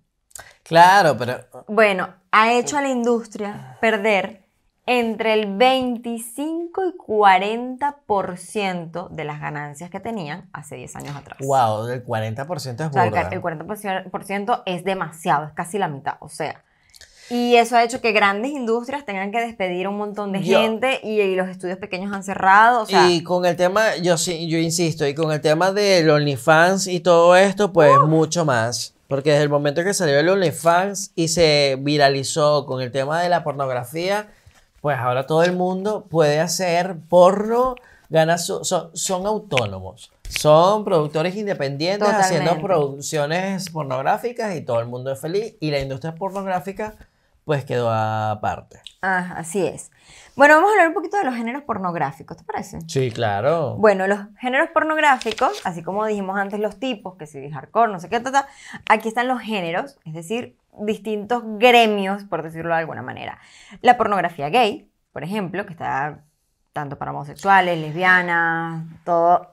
Claro, pero Bueno, ha hecho a la industria perder entre el 25 y 40% de las ganancias que tenían hace 10 años atrás. wow, el 40% es O sea, el, burda. ca- el 40% es demasiado, es casi la mitad, o sea. Y eso ha hecho que grandes industrias tengan que despedir a un montón de Yo- gente y, y los estudios pequeños han cerrado, o sea, y con el tema, yo yo insisto, y con el tema del OnlyFans y todo esto, pues mucho más. Porque desde el momento que salió el OnlyFans y se viralizó con el tema de la pornografía, pues ahora todo el mundo puede hacer porno, gana su- son, son autónomos. Son productores independientes haciendo producciones pornográficas y todo el mundo es feliz. Y la industria pornográfica, pues quedó aparte. ah, así es. Bueno, vamos a hablar un poquito de los géneros pornográficos, ¿te parece? Sí, claro. Bueno, los géneros pornográficos, así como dijimos antes los tipos, que si hardcore, no sé qué, ta, ta, aquí están los géneros, es decir, distintos gremios, por decirlo de alguna manera. La pornografía gay, por ejemplo, que está tanto para homosexuales, lesbianas, todo.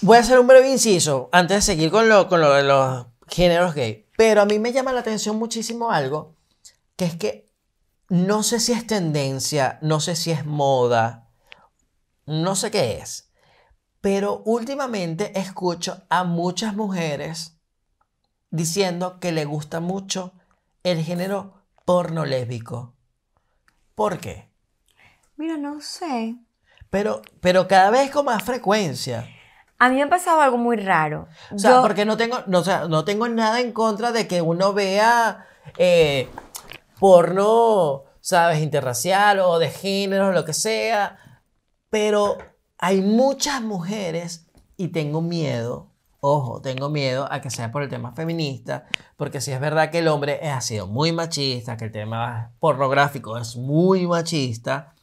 Voy a hacer un breve inciso antes de seguir con lo, con lo de los géneros gay. Pero a mí me llama la atención muchísimo algo, que es que no sé si es tendencia, no sé si es moda, no sé qué es. Pero últimamente escucho a muchas mujeres diciendo que le gusta mucho el género porno lésbico. ¿Por qué? Mira, no sé. Pero, pero cada vez con más frecuencia. A mí me ha pasado algo muy raro. O sea, Yo- porque no tengo, no, o sea, no tengo nada en contra de que uno vea eh, porno, ¿sabes? Interracial o de género, lo que sea. Pero hay muchas mujeres y tengo miedo, ojo, tengo miedo a que sea por el tema feminista, porque si es verdad que el hombre ha sido muy machista, que el tema pornográfico es muy machista,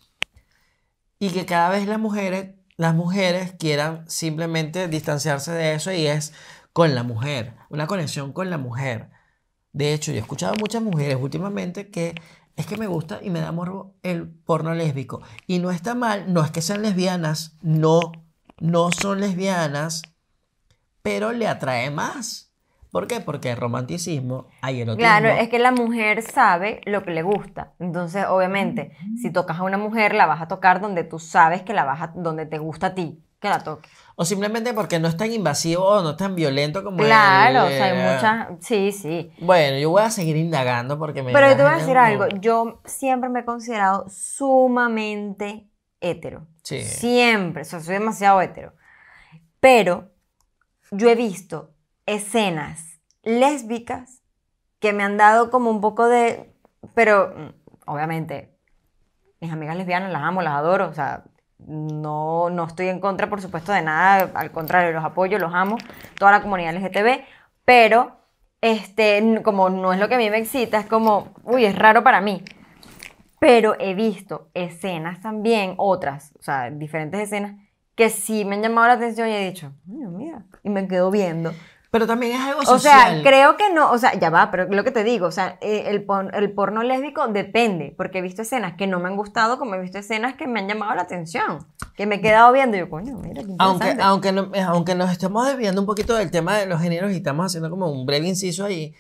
y que cada vez las mujeres, las mujeres quieran simplemente distanciarse de eso y es con la mujer, una conexión con la mujer. De hecho, yo he escuchado a muchas mujeres últimamente que es que me gusta y me da morbo el porno lésbico. Y no está mal, no es que sean lesbianas, no, no son lesbianas, pero le atrae más. ¿Por qué? Porque el romanticismo, hay erotismo. Claro, es que la mujer sabe lo que le gusta. Entonces, obviamente, si tocas a una mujer, la vas a tocar donde tú sabes que la vas a, donde te gusta a ti que la toques. O simplemente porque no es tan invasivo o no es tan violento como Claro, el, o sea, hay muchas. Sí, sí. Bueno, yo voy a seguir indagando porque me. Pero yo te voy a decir algo. Yo siempre me he considerado sumamente hetero. Sí. Siempre. O sea, soy demasiado hetero. Pero yo he visto escenas lésbicas que me han dado como un poco de. Pero, mm, obviamente, mis amigas lesbianas las amo, las adoro. O sea, no, no estoy en contra, por supuesto, de nada. Al contrario, los apoyo, los amo. Toda la comunidad LGTB. Pero, este, como no es lo que a mí me excita, es como, uy, es raro para mí. Pero he visto escenas también, otras, o sea, diferentes escenas, que sí me han llamado la atención y he dicho, "Coño, mira, y me quedo viendo. Pero también es algo O social. sea, creo que no, o sea, ya va, pero lo que te digo, o sea, eh, el, el porno lésbico depende, porque he visto escenas que no me han gustado, como he visto escenas que me han llamado la atención, que me he quedado viendo y yo, coño, mira, qué Aunque, aunque, no- eh, aunque nos estemos desviando un poquito del tema de los géneros y estamos haciendo como un breve inciso ahí,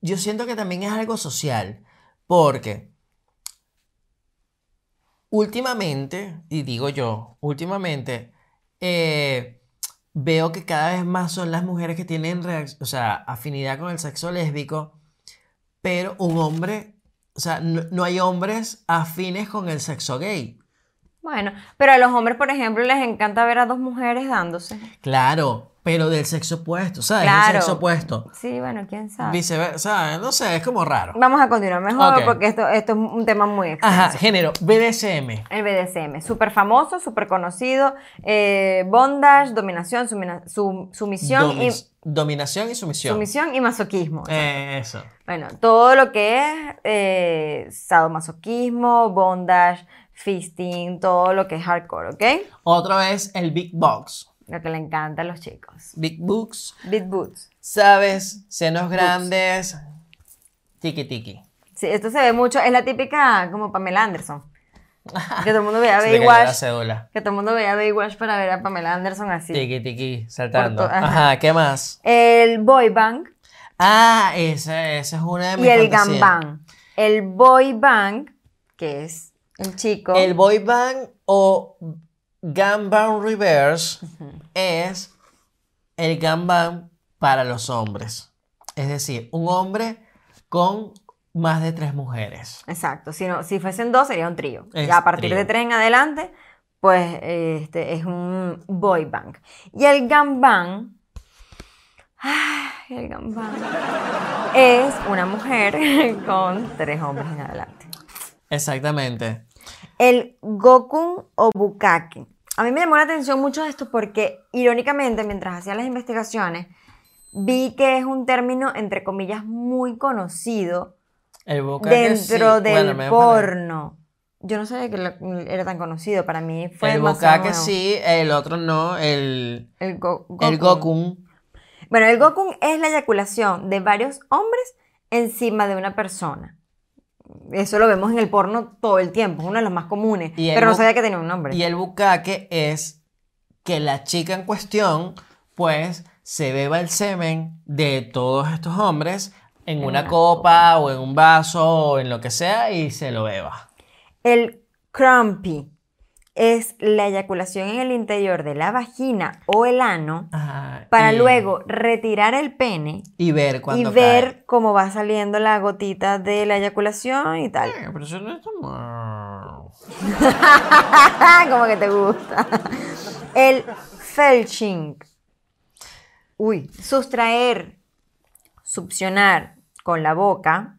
yo siento que también es algo social. Porque últimamente, y digo yo, últimamente, eh, veo que cada vez más son las mujeres que tienen o sea, afinidad con el sexo lésbico, pero un hombre o sea, no, no hay hombres afines con el sexo gay. Bueno, pero a los hombres, por ejemplo, les encanta ver a dos mujeres dándose. Claro, pero del sexo opuesto, ¿sabes? Claro. El sexo opuesto. Sí, bueno, quién sabe. Viceversa. No sé, es como raro. Vamos a continuar mejor porque esto, esto es un tema muy extenso. Ajá, género, BDSM. El BDSM, súper famoso, súper conocido. eh, bondage, dominación, sumina- sum- sumisión, y, Dominación y sumisión. sumisión y masoquismo. Eh, eso. Bueno, todo lo que es eh, sadomasoquismo, bondage, fisting, todo lo que es hardcore, ¿ok? Otro es el Big Box. Lo que le encanta a los chicos. Big Books, Big boots. ¿sabes? Senos grandes. Tiki tiki. Sí, esto se ve mucho, es la típica como Pamela Anderson. Que todo el mundo vea la Baywatch. Que todo el mundo vea Baywatch para ver a Pamela Anderson así. Tiki tiki, saltando. Ajá. Ajá, ¿qué más? El boy band Ah, esa, esa es una de mis y el fantasías. gambang. El boy band, que es el chico. El boy band o gangbang reverse es el gangbang para los hombres. Es decir, un hombre con más de tres mujeres. Exacto, si, no, si fuesen dos sería un trío. Es ya a partir trío. de tres en adelante, pues este es un boy band. Y el gambang, ay, el gambang es una mujer con tres hombres en adelante. Exactamente. El gokun o bukake. A mí me llamó la atención mucho esto porque, irónicamente, mientras hacía las investigaciones, vi que es un término, entre comillas, muy conocido El bukkake sí. dentro del Bueno, porno. Yo no sabía que lo- era tan conocido. Para mí fue El nuevo. sí, el otro no, el, El, go- el gokun. Bueno, el gokun es la eyaculación de varios hombres encima de una persona. Eso lo vemos en el porno todo el tiempo, es uno de los más comunes. Pero no sabía que tenía un nombre. Y el bukkake es que la chica en cuestión, pues, se beba el semen de todos estos hombres en En una una copa o en un vaso o en lo que sea y se lo beba. El crumpy es la eyaculación en el interior de la vagina o el ano Ajá, para y- luego retirar el pene y ver y ver cómo va saliendo la gotita de la eyaculación y tal. pero eso no está mal. como que te gusta. El felching. Uy, sustraer, succionar con la boca,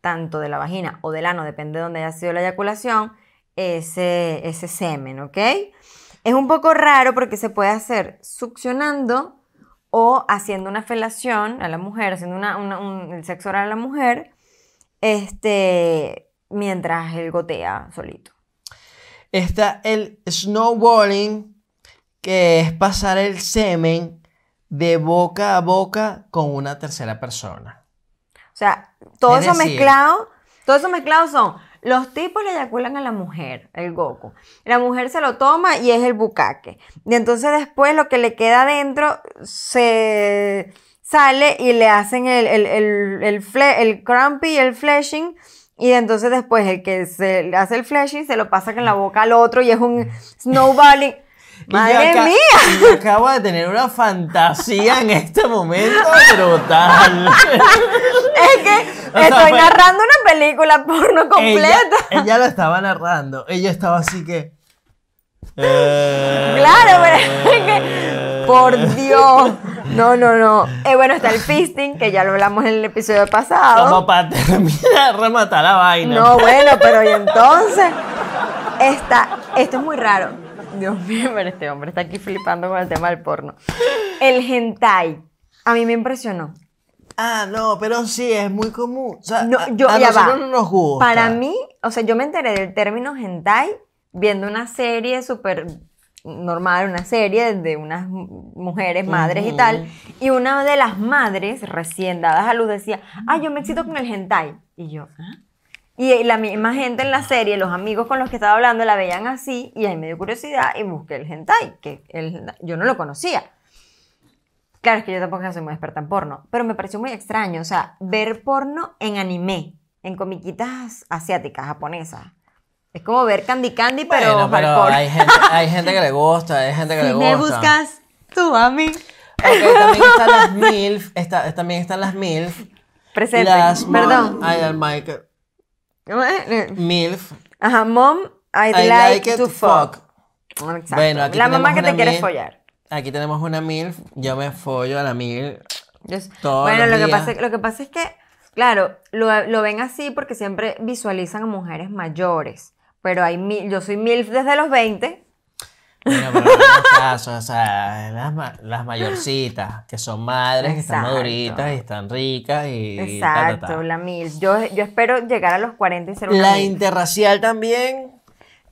tanto de la vagina o del ano, depende de dónde haya sido la eyaculación, ese, ese semen, ¿ok? Es un poco raro porque se puede hacer succionando o haciendo una felación a la mujer, haciendo una- una- un- el sexo oral a la mujer, este, mientras él gotea solito. Está el snowballing, que es pasar el semen de boca a boca con una tercera persona. O sea, todo Es eso decir- mezclado, todo eso mezclado son los tipos le eyaculan a la mujer, el Goku. La mujer se lo toma y es el bucaque. Y entonces después lo que le queda adentro se sale y le hacen el, el, el, el, fle- el crumpy y el fleshing. Y entonces después el que se le hace el fleshing se lo pasa con la boca al otro y es un snowballing. ¡Madre mía! y yo acabo de tener una fantasía en este momento brutal. Es que estoy fue- narrando una película porno ella, completa. ella lo estaba narrando. Ella estaba así que. eh, Claro, pero es que, por Dios. No, no, no. Eh, bueno, está el fisting, que ya lo hablamos en el episodio Como pasado. para terminar, rematar la vaina. No, bueno, pero y entonces. Está, esto es muy raro. Dios mío, pero este hombre está aquí flipando con el tema del porno. El hentai. A mí me impresionó. Ah, no, pero sí, es muy común. O sea, No, yo, a ya nosotros va. no nos gusta. Para mí, o sea, yo me enteré del término hentai viendo una serie súper normal, una serie de unas mu- mujeres, madres y Ujú. tal, y una de las madres recién dadas a luz decía, ah, yo me excito con el hentai. Y yo, ¿ah? Y la misma gente en la serie, los amigos con los que estaba hablando, la veían así, y ahí me dio curiosidad y busqué el hentai, que el, yo no lo conocía. Claro, es que yo tampoco soy muy experta en porno, pero me pareció muy extraño, o sea, ver porno en anime, en comiquitas asiáticas, japonesas. Es como ver Candy Candy, pero Bueno, pero hay gente, hay gente que le gusta, hay gente que le si gusta. me buscas, tú a mí. Ok, también están las MILF, está- también están las MILF. Presente, Las perdón. Ay, el Michael. MILF. Ajá, mom, I'd I like, it to fuck. Exacto. Bueno, aquí la mamá que te quiere follar. Aquí tenemos una MILF. Yo me follo a la MILF. Todos bueno, los lo que, pasa, lo que pasa es que, claro, lo, lo ven así porque siempre visualizan a mujeres mayores. Pero hay mil, yo soy MILF desde los 20. Bueno, pero en algunos casos, o sea, las, ma- las mayorcitas, que son madres, que están maduritas y están ricas y ta, ta, Exacto, ta. la MILF. Yo, yo espero llegar a los 40 y ser una La MILF. interracial también.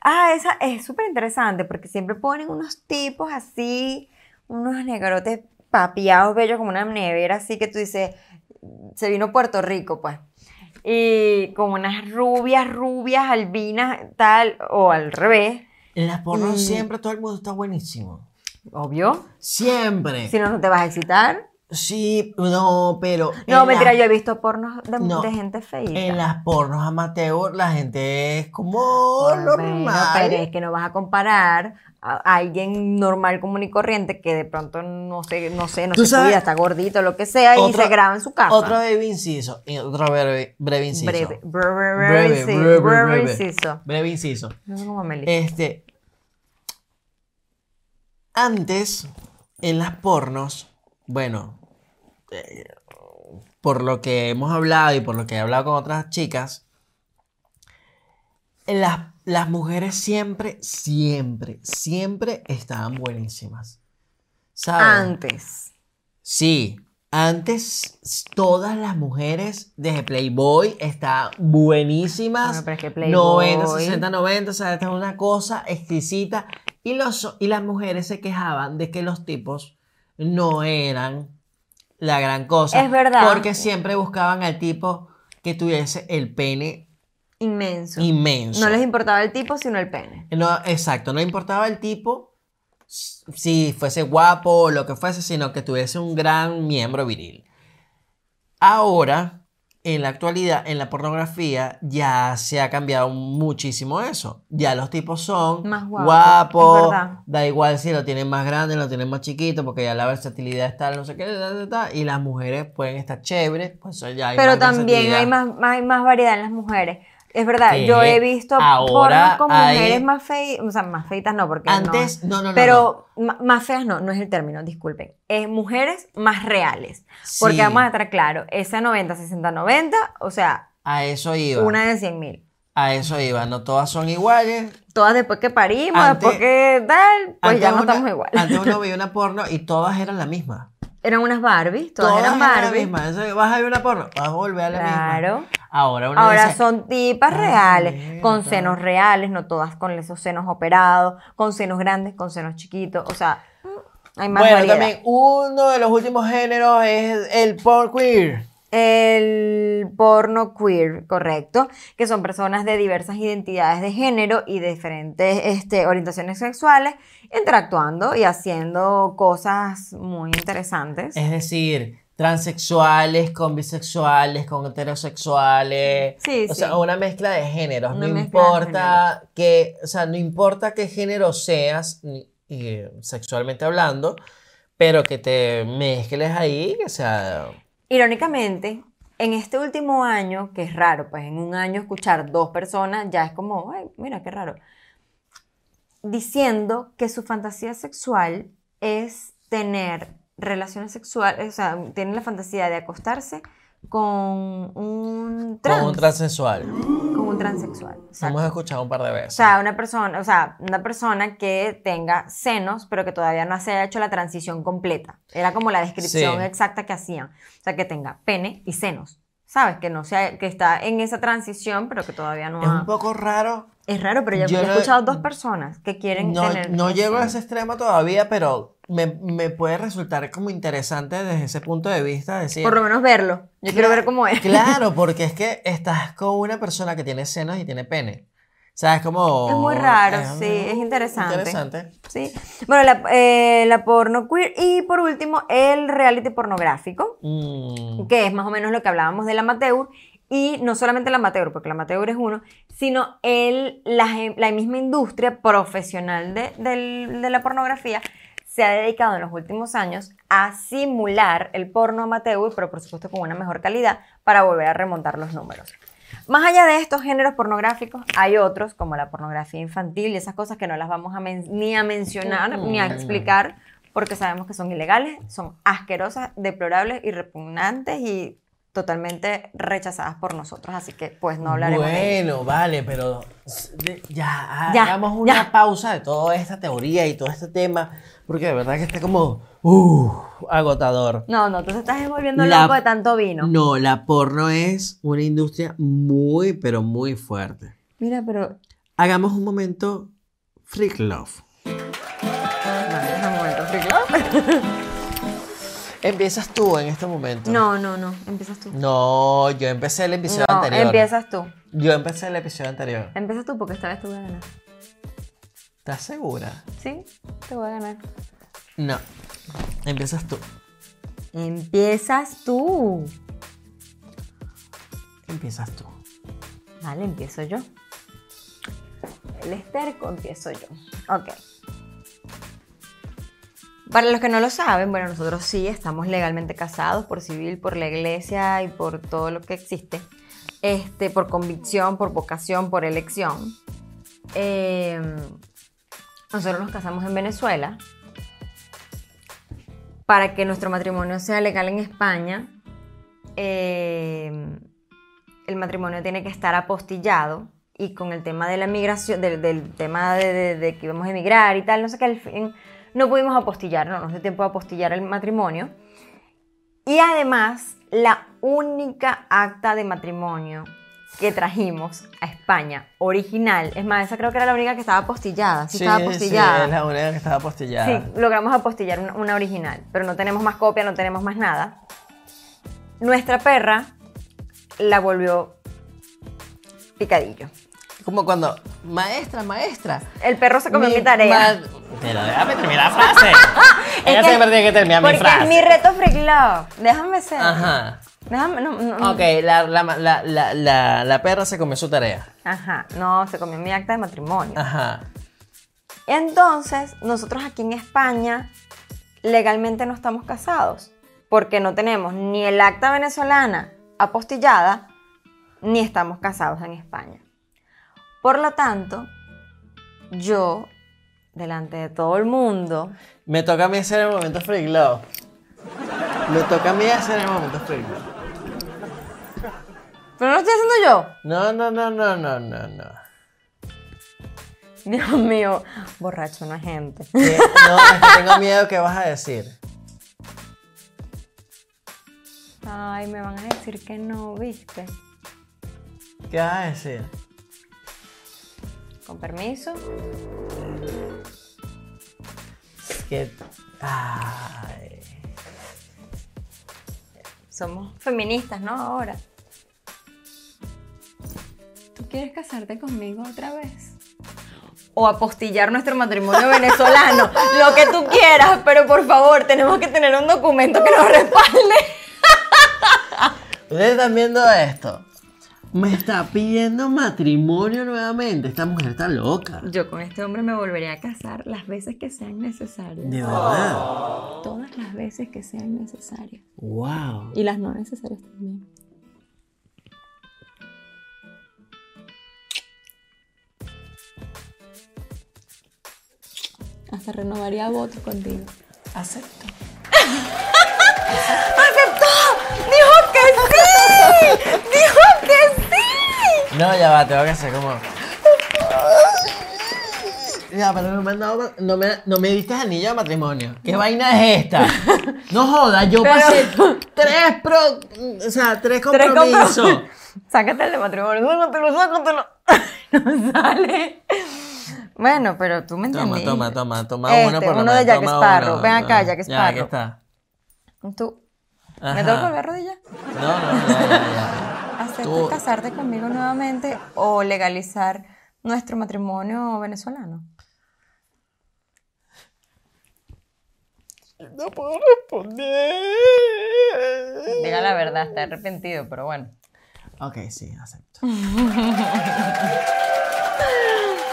Ah, esa es súper interesante porque siempre ponen unos tipos así, unos negrotes papiados bellos como una nevera así que tú dices, se vino Puerto Rico pues. Y con unas rubias, rubias, albinas, tal, o al revés, En las pornos siempre todo el mundo está buenísimo. obvio. Siempre. Si no, no te vas a excitar. Sí, no, pero. No, en mentira, yo he visto pornos de, No. de gente feita. En las pornos amateur la gente es como normal. pero es que no vas a comparar a alguien normal, común y corriente que de pronto no sé, no sé, no se sabes- cuida, está gordito, lo que sea, y se graba en su casa. Otro breve inciso. Otro breve, breve inciso. breve, breve, breve, Breve, breve, inciso. Breve inciso. No sé cómo me Este. Antes, en las pornos, bueno, eh, por lo que hemos hablado y por lo que he hablado con otras chicas, las, las mujeres siempre, siempre, siempre estaban buenísimas. ¿Sabes? Antes. Sí, antes todas las mujeres de Playboy estaban buenísimas. Bueno, pero es que Playboy- 90, 60, 90, o sea, esta es una cosa exquisita. Y, los, y las mujeres se quejaban de que los tipos no eran la gran cosa. Es verdad. Porque siempre buscaban al tipo que tuviese el pene Inmenso. inmenso. No les importaba el tipo, sino el pene. No, exacto, no importaba el tipo si fuese guapo o lo que fuese, sino que tuviese un gran miembro viril. Ahora, en la actualidad, en la pornografía, ya se ha cambiado muchísimo eso. Ya los tipos son Más guapos, da igual si lo tienen más grande, lo tienen más chiquito, porque ya la versatilidad está, no sé qué, y las mujeres pueden estar chéveres, pues ya hay Pero más también hay más, hay más variedad en las mujeres. Es verdad, Que yo he visto ahora pornos con hay- mujeres más feitas, o sea, más feitas no, porque Antes, no. no, no, Pero más feas no, no es el término, disculpen. Es mujeres más reales. Porque vamos a estar claro, esa 90, 60, 90, o sea, A eso iba. una de 100 mil. A eso iba, no todas son iguales. Todas después que parimos, Antes- después que tal, pues ya no una- estamos igual. Antes uno veía una porno y todas eran la misma. Eran unas Barbies, todas, eran la Barbies. Eso, vas a ver una porno, vas a volver a la Claro. misma. Ahora Ahora dice, son tipas "Ay, reales, con mierda". senos reales, no todas con esos senos operados, con senos grandes, con senos chiquitos, o sea, mm, hay más Bueno, variedad. también uno de los últimos géneros es el porn queer. El porno queer, correcto, que son personas de diversas identidades de género y de diferentes este, orientaciones sexuales, interactuando y haciendo cosas muy interesantes. Es decir, transexuales con bisexuales, con heterosexuales. Sí, o sí. sea, una mezcla de géneros. Una no importa que, o sea, no importa qué género seas, ni- y, sexualmente hablando, pero que te mezcles ahí, que sea. Irónicamente, en este último año, que es raro, pues en un año escuchar dos personas ya es como, ay, mira qué raro, diciendo que su fantasía sexual es tener relaciones sexuales, o sea, tienen la fantasía de acostarse con un trans, Con un transexual. con un transexual. exacto. Hemos escuchado un par de O veces. sea, una persona, o sea, una persona que tenga senos, pero que todavía no se haya hecho la transición completa. Era como la descripción Sí. exacta que hacían. O sea, que tenga pene y senos. ¿Sabes? Que no sea, que está en esa transición, pero que todavía no es ha- un poco raro. Es raro, pero yo, he no- escuchado dos personas que quieren No, tener. no llego a ese extremo todavía, pero me, me puede resultar como interesante desde ese punto de vista. Decir, Por lo menos verlo. Yo quiero ver cómo es. Claro, porque es que estás con una persona que tiene senos y tiene pene. O sea, es como... Es muy raro, sí, es interesante. Interesante. Sí. Bueno, la, eh, la porno queer. Y por último, el reality pornográfico. Mm, que es más o menos lo que hablábamos del amateur, y no solamente el amateur, porque el amateur es uno, sino el, la, la misma industria profesional de, del- de la pornografía se ha dedicado en los últimos años a simular el porno amateur, pero por supuesto con una mejor calidad, para volver a remontar los números. Más allá de estos géneros pornográficos, hay otros como la pornografía infantil y esas cosas que no las vamos a ni a mencionar ni a explicar porque sabemos que son ilegales, son asquerosas, deplorables y repugnantes y totalmente rechazadas por nosotros, así que pues no hablaremos de. Bueno, vale, pero de- ya, Ya, hagamos una ya. pausa de toda esta teoría y todo este tema, porque de verdad que está como uh, agotador. No, no, tú te estás volviendo La- loco de tanto vino. No, la porno es una industria muy, pero muy fuerte. Mira, pero... Hagamos un momento freak love. Déjame un momento, Freak Love. Empiezas tú en este momento. No, no, no, empiezas tú. No, yo empecé el episodio No, anterior. empiezas tú. Yo empecé el episodio anterior. Empiezas tú porque esta vez te voy a ganar. ¿Estás segura? ¿Sí? Te voy a ganar. No. Empiezas tú. Empiezas tú. Empiezas tú. Vale, empiezo yo. El esterco empiezo yo. Ok. Para los que no lo saben, bueno, nosotros sí estamos legalmente casados por civil, por la iglesia y por todo lo que existe. Este, por convicción, por vocación, por elección. Eh, nosotros nos casamos en Venezuela. Para que nuestro matrimonio sea legal en España, eh, el matrimonio tiene que estar apostillado y con el tema de la migración, del, tema de, de- de que íbamos a emigrar y tal, no sé qué, al fin no pudimos apostillar, no nos dio tiempo de apostillar el matrimonio. Y además, la única acta de matrimonio que trajimos a España, original, es más, esa creo que era la única que estaba apostillada, sí, estaba apostillada. Sí, es la única que estaba apostillada. Sí, logramos apostillar una, una original, pero no tenemos más copia, no tenemos más nada. Nuestra perra la volvió picadillo. Como cuando, maestra, maestra. El perro se comió mi, mi tarea. Pero déjame terminar la frase. Es Ella que- siempre tiene que terminar mi Porque frase. es mi reto freak love. Déjame ser. Ajá. No, no, no. Ok, la, la, perra se comió su tarea. Ajá, no, se comió mi acta de matrimonio. Ajá. Entonces, nosotros aquí en España legalmente no estamos casados, porque no tenemos ni el acta venezolana apostillada, ni estamos casados en España. Por lo tanto, yo, delante de todo el mundo, Me toca a mí hacer el momento love. Me toca a mí hacer el momento love. Pero no lo estoy haciendo yo. No, no, no, no, no, no, no. Dios mío, borracho, no es gente. Que- no, es que tengo miedo que vas a decir. Ay, me van a decir que no, ¿viste? ¿Qué vas a decir? Con permiso. Que. Ay. Somos feministas, ¿no? Ahora. ¿Tú quieres casarte conmigo otra vez? O apostillar nuestro matrimonio venezolano, lo que tú quieras, pero por favor, tenemos que tener un documento que nos respalde. Ustedes están viendo esto. Me está pidiendo matrimonio nuevamente. Esta mujer está loca. Yo con este hombre me volvería a casar las veces que sean necesarias. De verdad. Todas las veces que sean necesarias. Wow. Y las no necesarias también. Hasta renovaría votos contigo. Acepto. ¡Aceptó! ¡Dijo que sí! ¡Dijo que sí! No, ya va, tengo que hacer como. Ya, pero no me, han dado- no, me, no me diste anillo de matrimonio. ¿Qué vaina es esta? No jodas, yo Pero- pasé tres pro, o sea, tres Tres compromisos. compro- Sácate el de matrimonio. No, no te lo saco, te lo... no sale. Bueno, pero tú me Toma, entendiste. toma, toma, toma Este, uno por uno de Jack toma Sparrow. Ven acá, Jack Ya, aquí Sparrow. está. Tú, ¿me tengo que volver a rodillas? No, no, ya, ya, ya. ¿Aceptas Tú- casarte conmigo nuevamente o legalizar nuestro matrimonio venezolano? No puedo responder. Diga la verdad, está arrepentido, pero bueno. Ok, sí, acepto.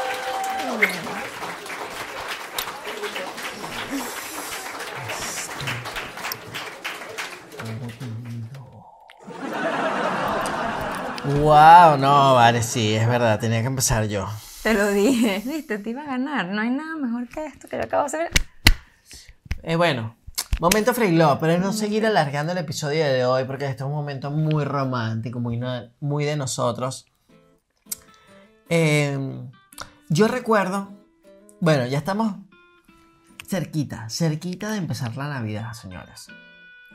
Wow, no, vale, sí, es verdad, tenía que empezar yo. Te lo dije, viste, te iba a ganar. No hay nada mejor que esto que yo acabo de hacer. Eh, bueno, momento Free Love, pero es no seguir alargando el episodio de hoy porque este es un momento muy romántico, muy, muy de nosotros. Eh, yo recuerdo, bueno, ya estamos cerquita, cerquita de empezar la Navidad, señores.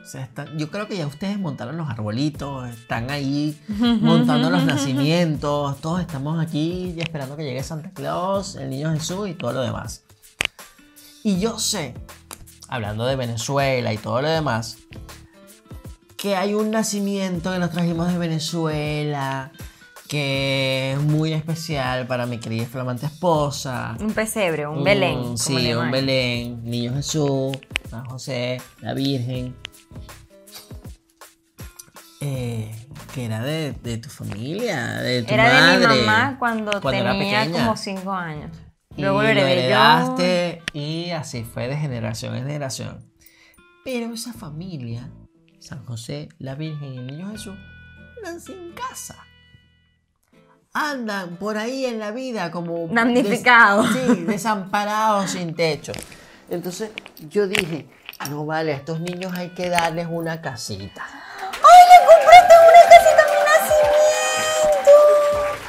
O sea, están- yo creo que ya ustedes montaron los arbolitos, están ahí montando los nacimientos, todos estamos aquí ya esperando que llegue Santa Claus, el niño Jesús y todo lo demás. Y yo sé, hablando de Venezuela y todo lo demás, que hay un nacimiento que nos trajimos de Venezuela, que es muy especial para mi querida y flamante esposa. Un pesebre, un Un- Belén. Sí, un Belén, Niño Jesús, San José, la Virgen. Eh, que era de, de tu familia, de tu Era madre. de mi mamá cuando, tenía como 5 años. Y Luego lo lo heredé yo. heredaste y así fue de generación en generación. Pero esa familia, San José, la Virgen y el Niño Jesús, andan sin casa. Andan por ahí en la vida como... Damnificados. des- sí, desamparados, sin techo. Entonces yo dije, no vale, a estos niños hay que darles una casita. ¡Ay, le compraste una casita a mi nacimiento!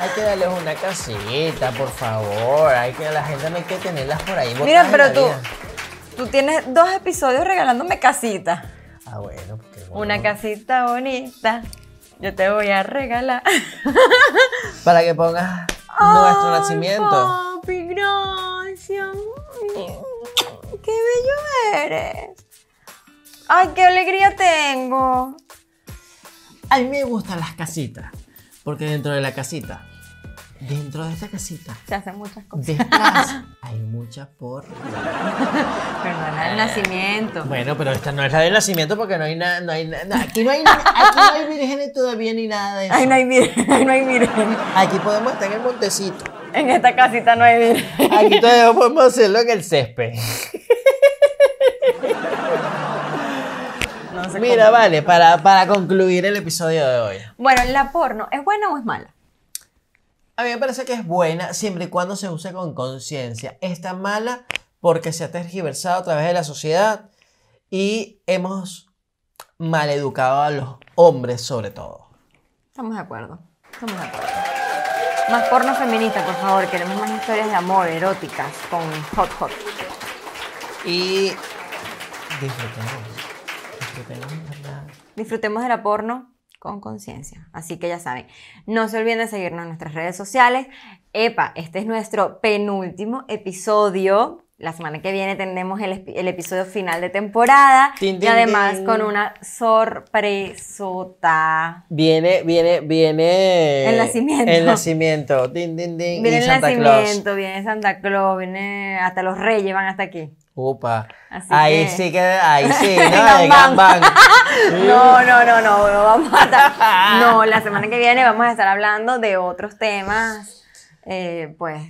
Hay que darles una casita, por favor. Hay que, la gente no hay que tenerlas por ahí. Mira, pero tú, vida. tú tienes dos episodios regalándome casitas. Ah, bueno, porque bueno. Una casita bonita. Yo te voy a regalar. Para que pongas nuestro nacimiento. Papi, gracias. Qué bello eres. Ay, qué alegría tengo. A mí me gustan las casitas. Porque dentro de la casita, dentro de esta casita, Se hacen muchas cosas. detrás hay mucha porra. Pero no era el nacimiento. Bueno, pero esta no es la del nacimiento porque no hay nada, no hay nada. Aquí no hay, aquí no hay vírgenes todavía ni nada de eso. Ay, no hay virgen, no hay virgen. Aquí podemos estar en el montecito. En esta casita no hay virgen. Aquí todavía podemos hacerlo en el césped. No sé Mira, cómo. vale, para, para concluir el episodio de hoy. Bueno, la porno, ¿es buena o es mala? A mí me parece que es buena siempre y cuando se use con conciencia. Está mala porque se ha tergiversado a través de la sociedad y hemos maleducado a los hombres sobre todo. Estamos de acuerdo. Estamos de acuerdo. Más porno feminista, por favor. Queremos más historias de amor eróticas con hot hot. Y disfrutemos. Disfrutemos, ¿verdad? Disfrutemos de la porno con conciencia. Así que ya saben, no se olviden de seguirnos en nuestras redes sociales. Epa, este es nuestro penúltimo episodio. La semana que viene tendremos el, el episodio final de temporada. Y además con una sorpresota. Viene, viene, viene. El nacimiento. El nacimiento. Din, din, din. Viene el Santa Claus. nacimiento, viene Santa Claus, viene hasta los reyes van hasta aquí. Upa. Así ahí que- sí que, ahí sí, ¿no? De. No, no, no, no, no vamos a estar- No, la semana que viene vamos a estar hablando de otros temas. eh, pues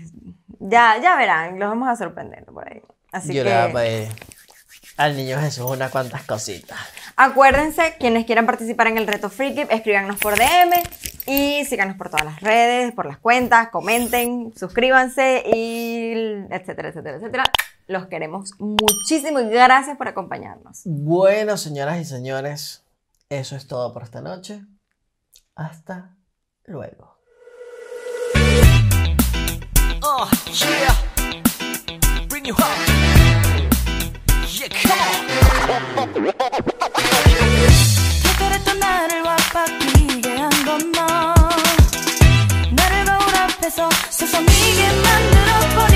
ya, ya verán, los vamos a sorprender por ahí. Así Yo que le voy a pedir al niño Jesús unas cuantas cositas. acuérdense, quienes quieran participar en el reto Freaky, escríbanos por DM y síganos por todas las redes, por las cuentas, comenten, suscríbanse y etcétera, etcétera, etcétera. Los queremos muchísimo y gracias por acompañarnos. Bueno, señoras y señores, eso es todo por esta noche. Hasta luego. Uh, yeah. Bring you home. Yeah, come on. 그래 또 나를 와바뀌게 한건너 나를 거울 앞에서 서서 미게 만들어버린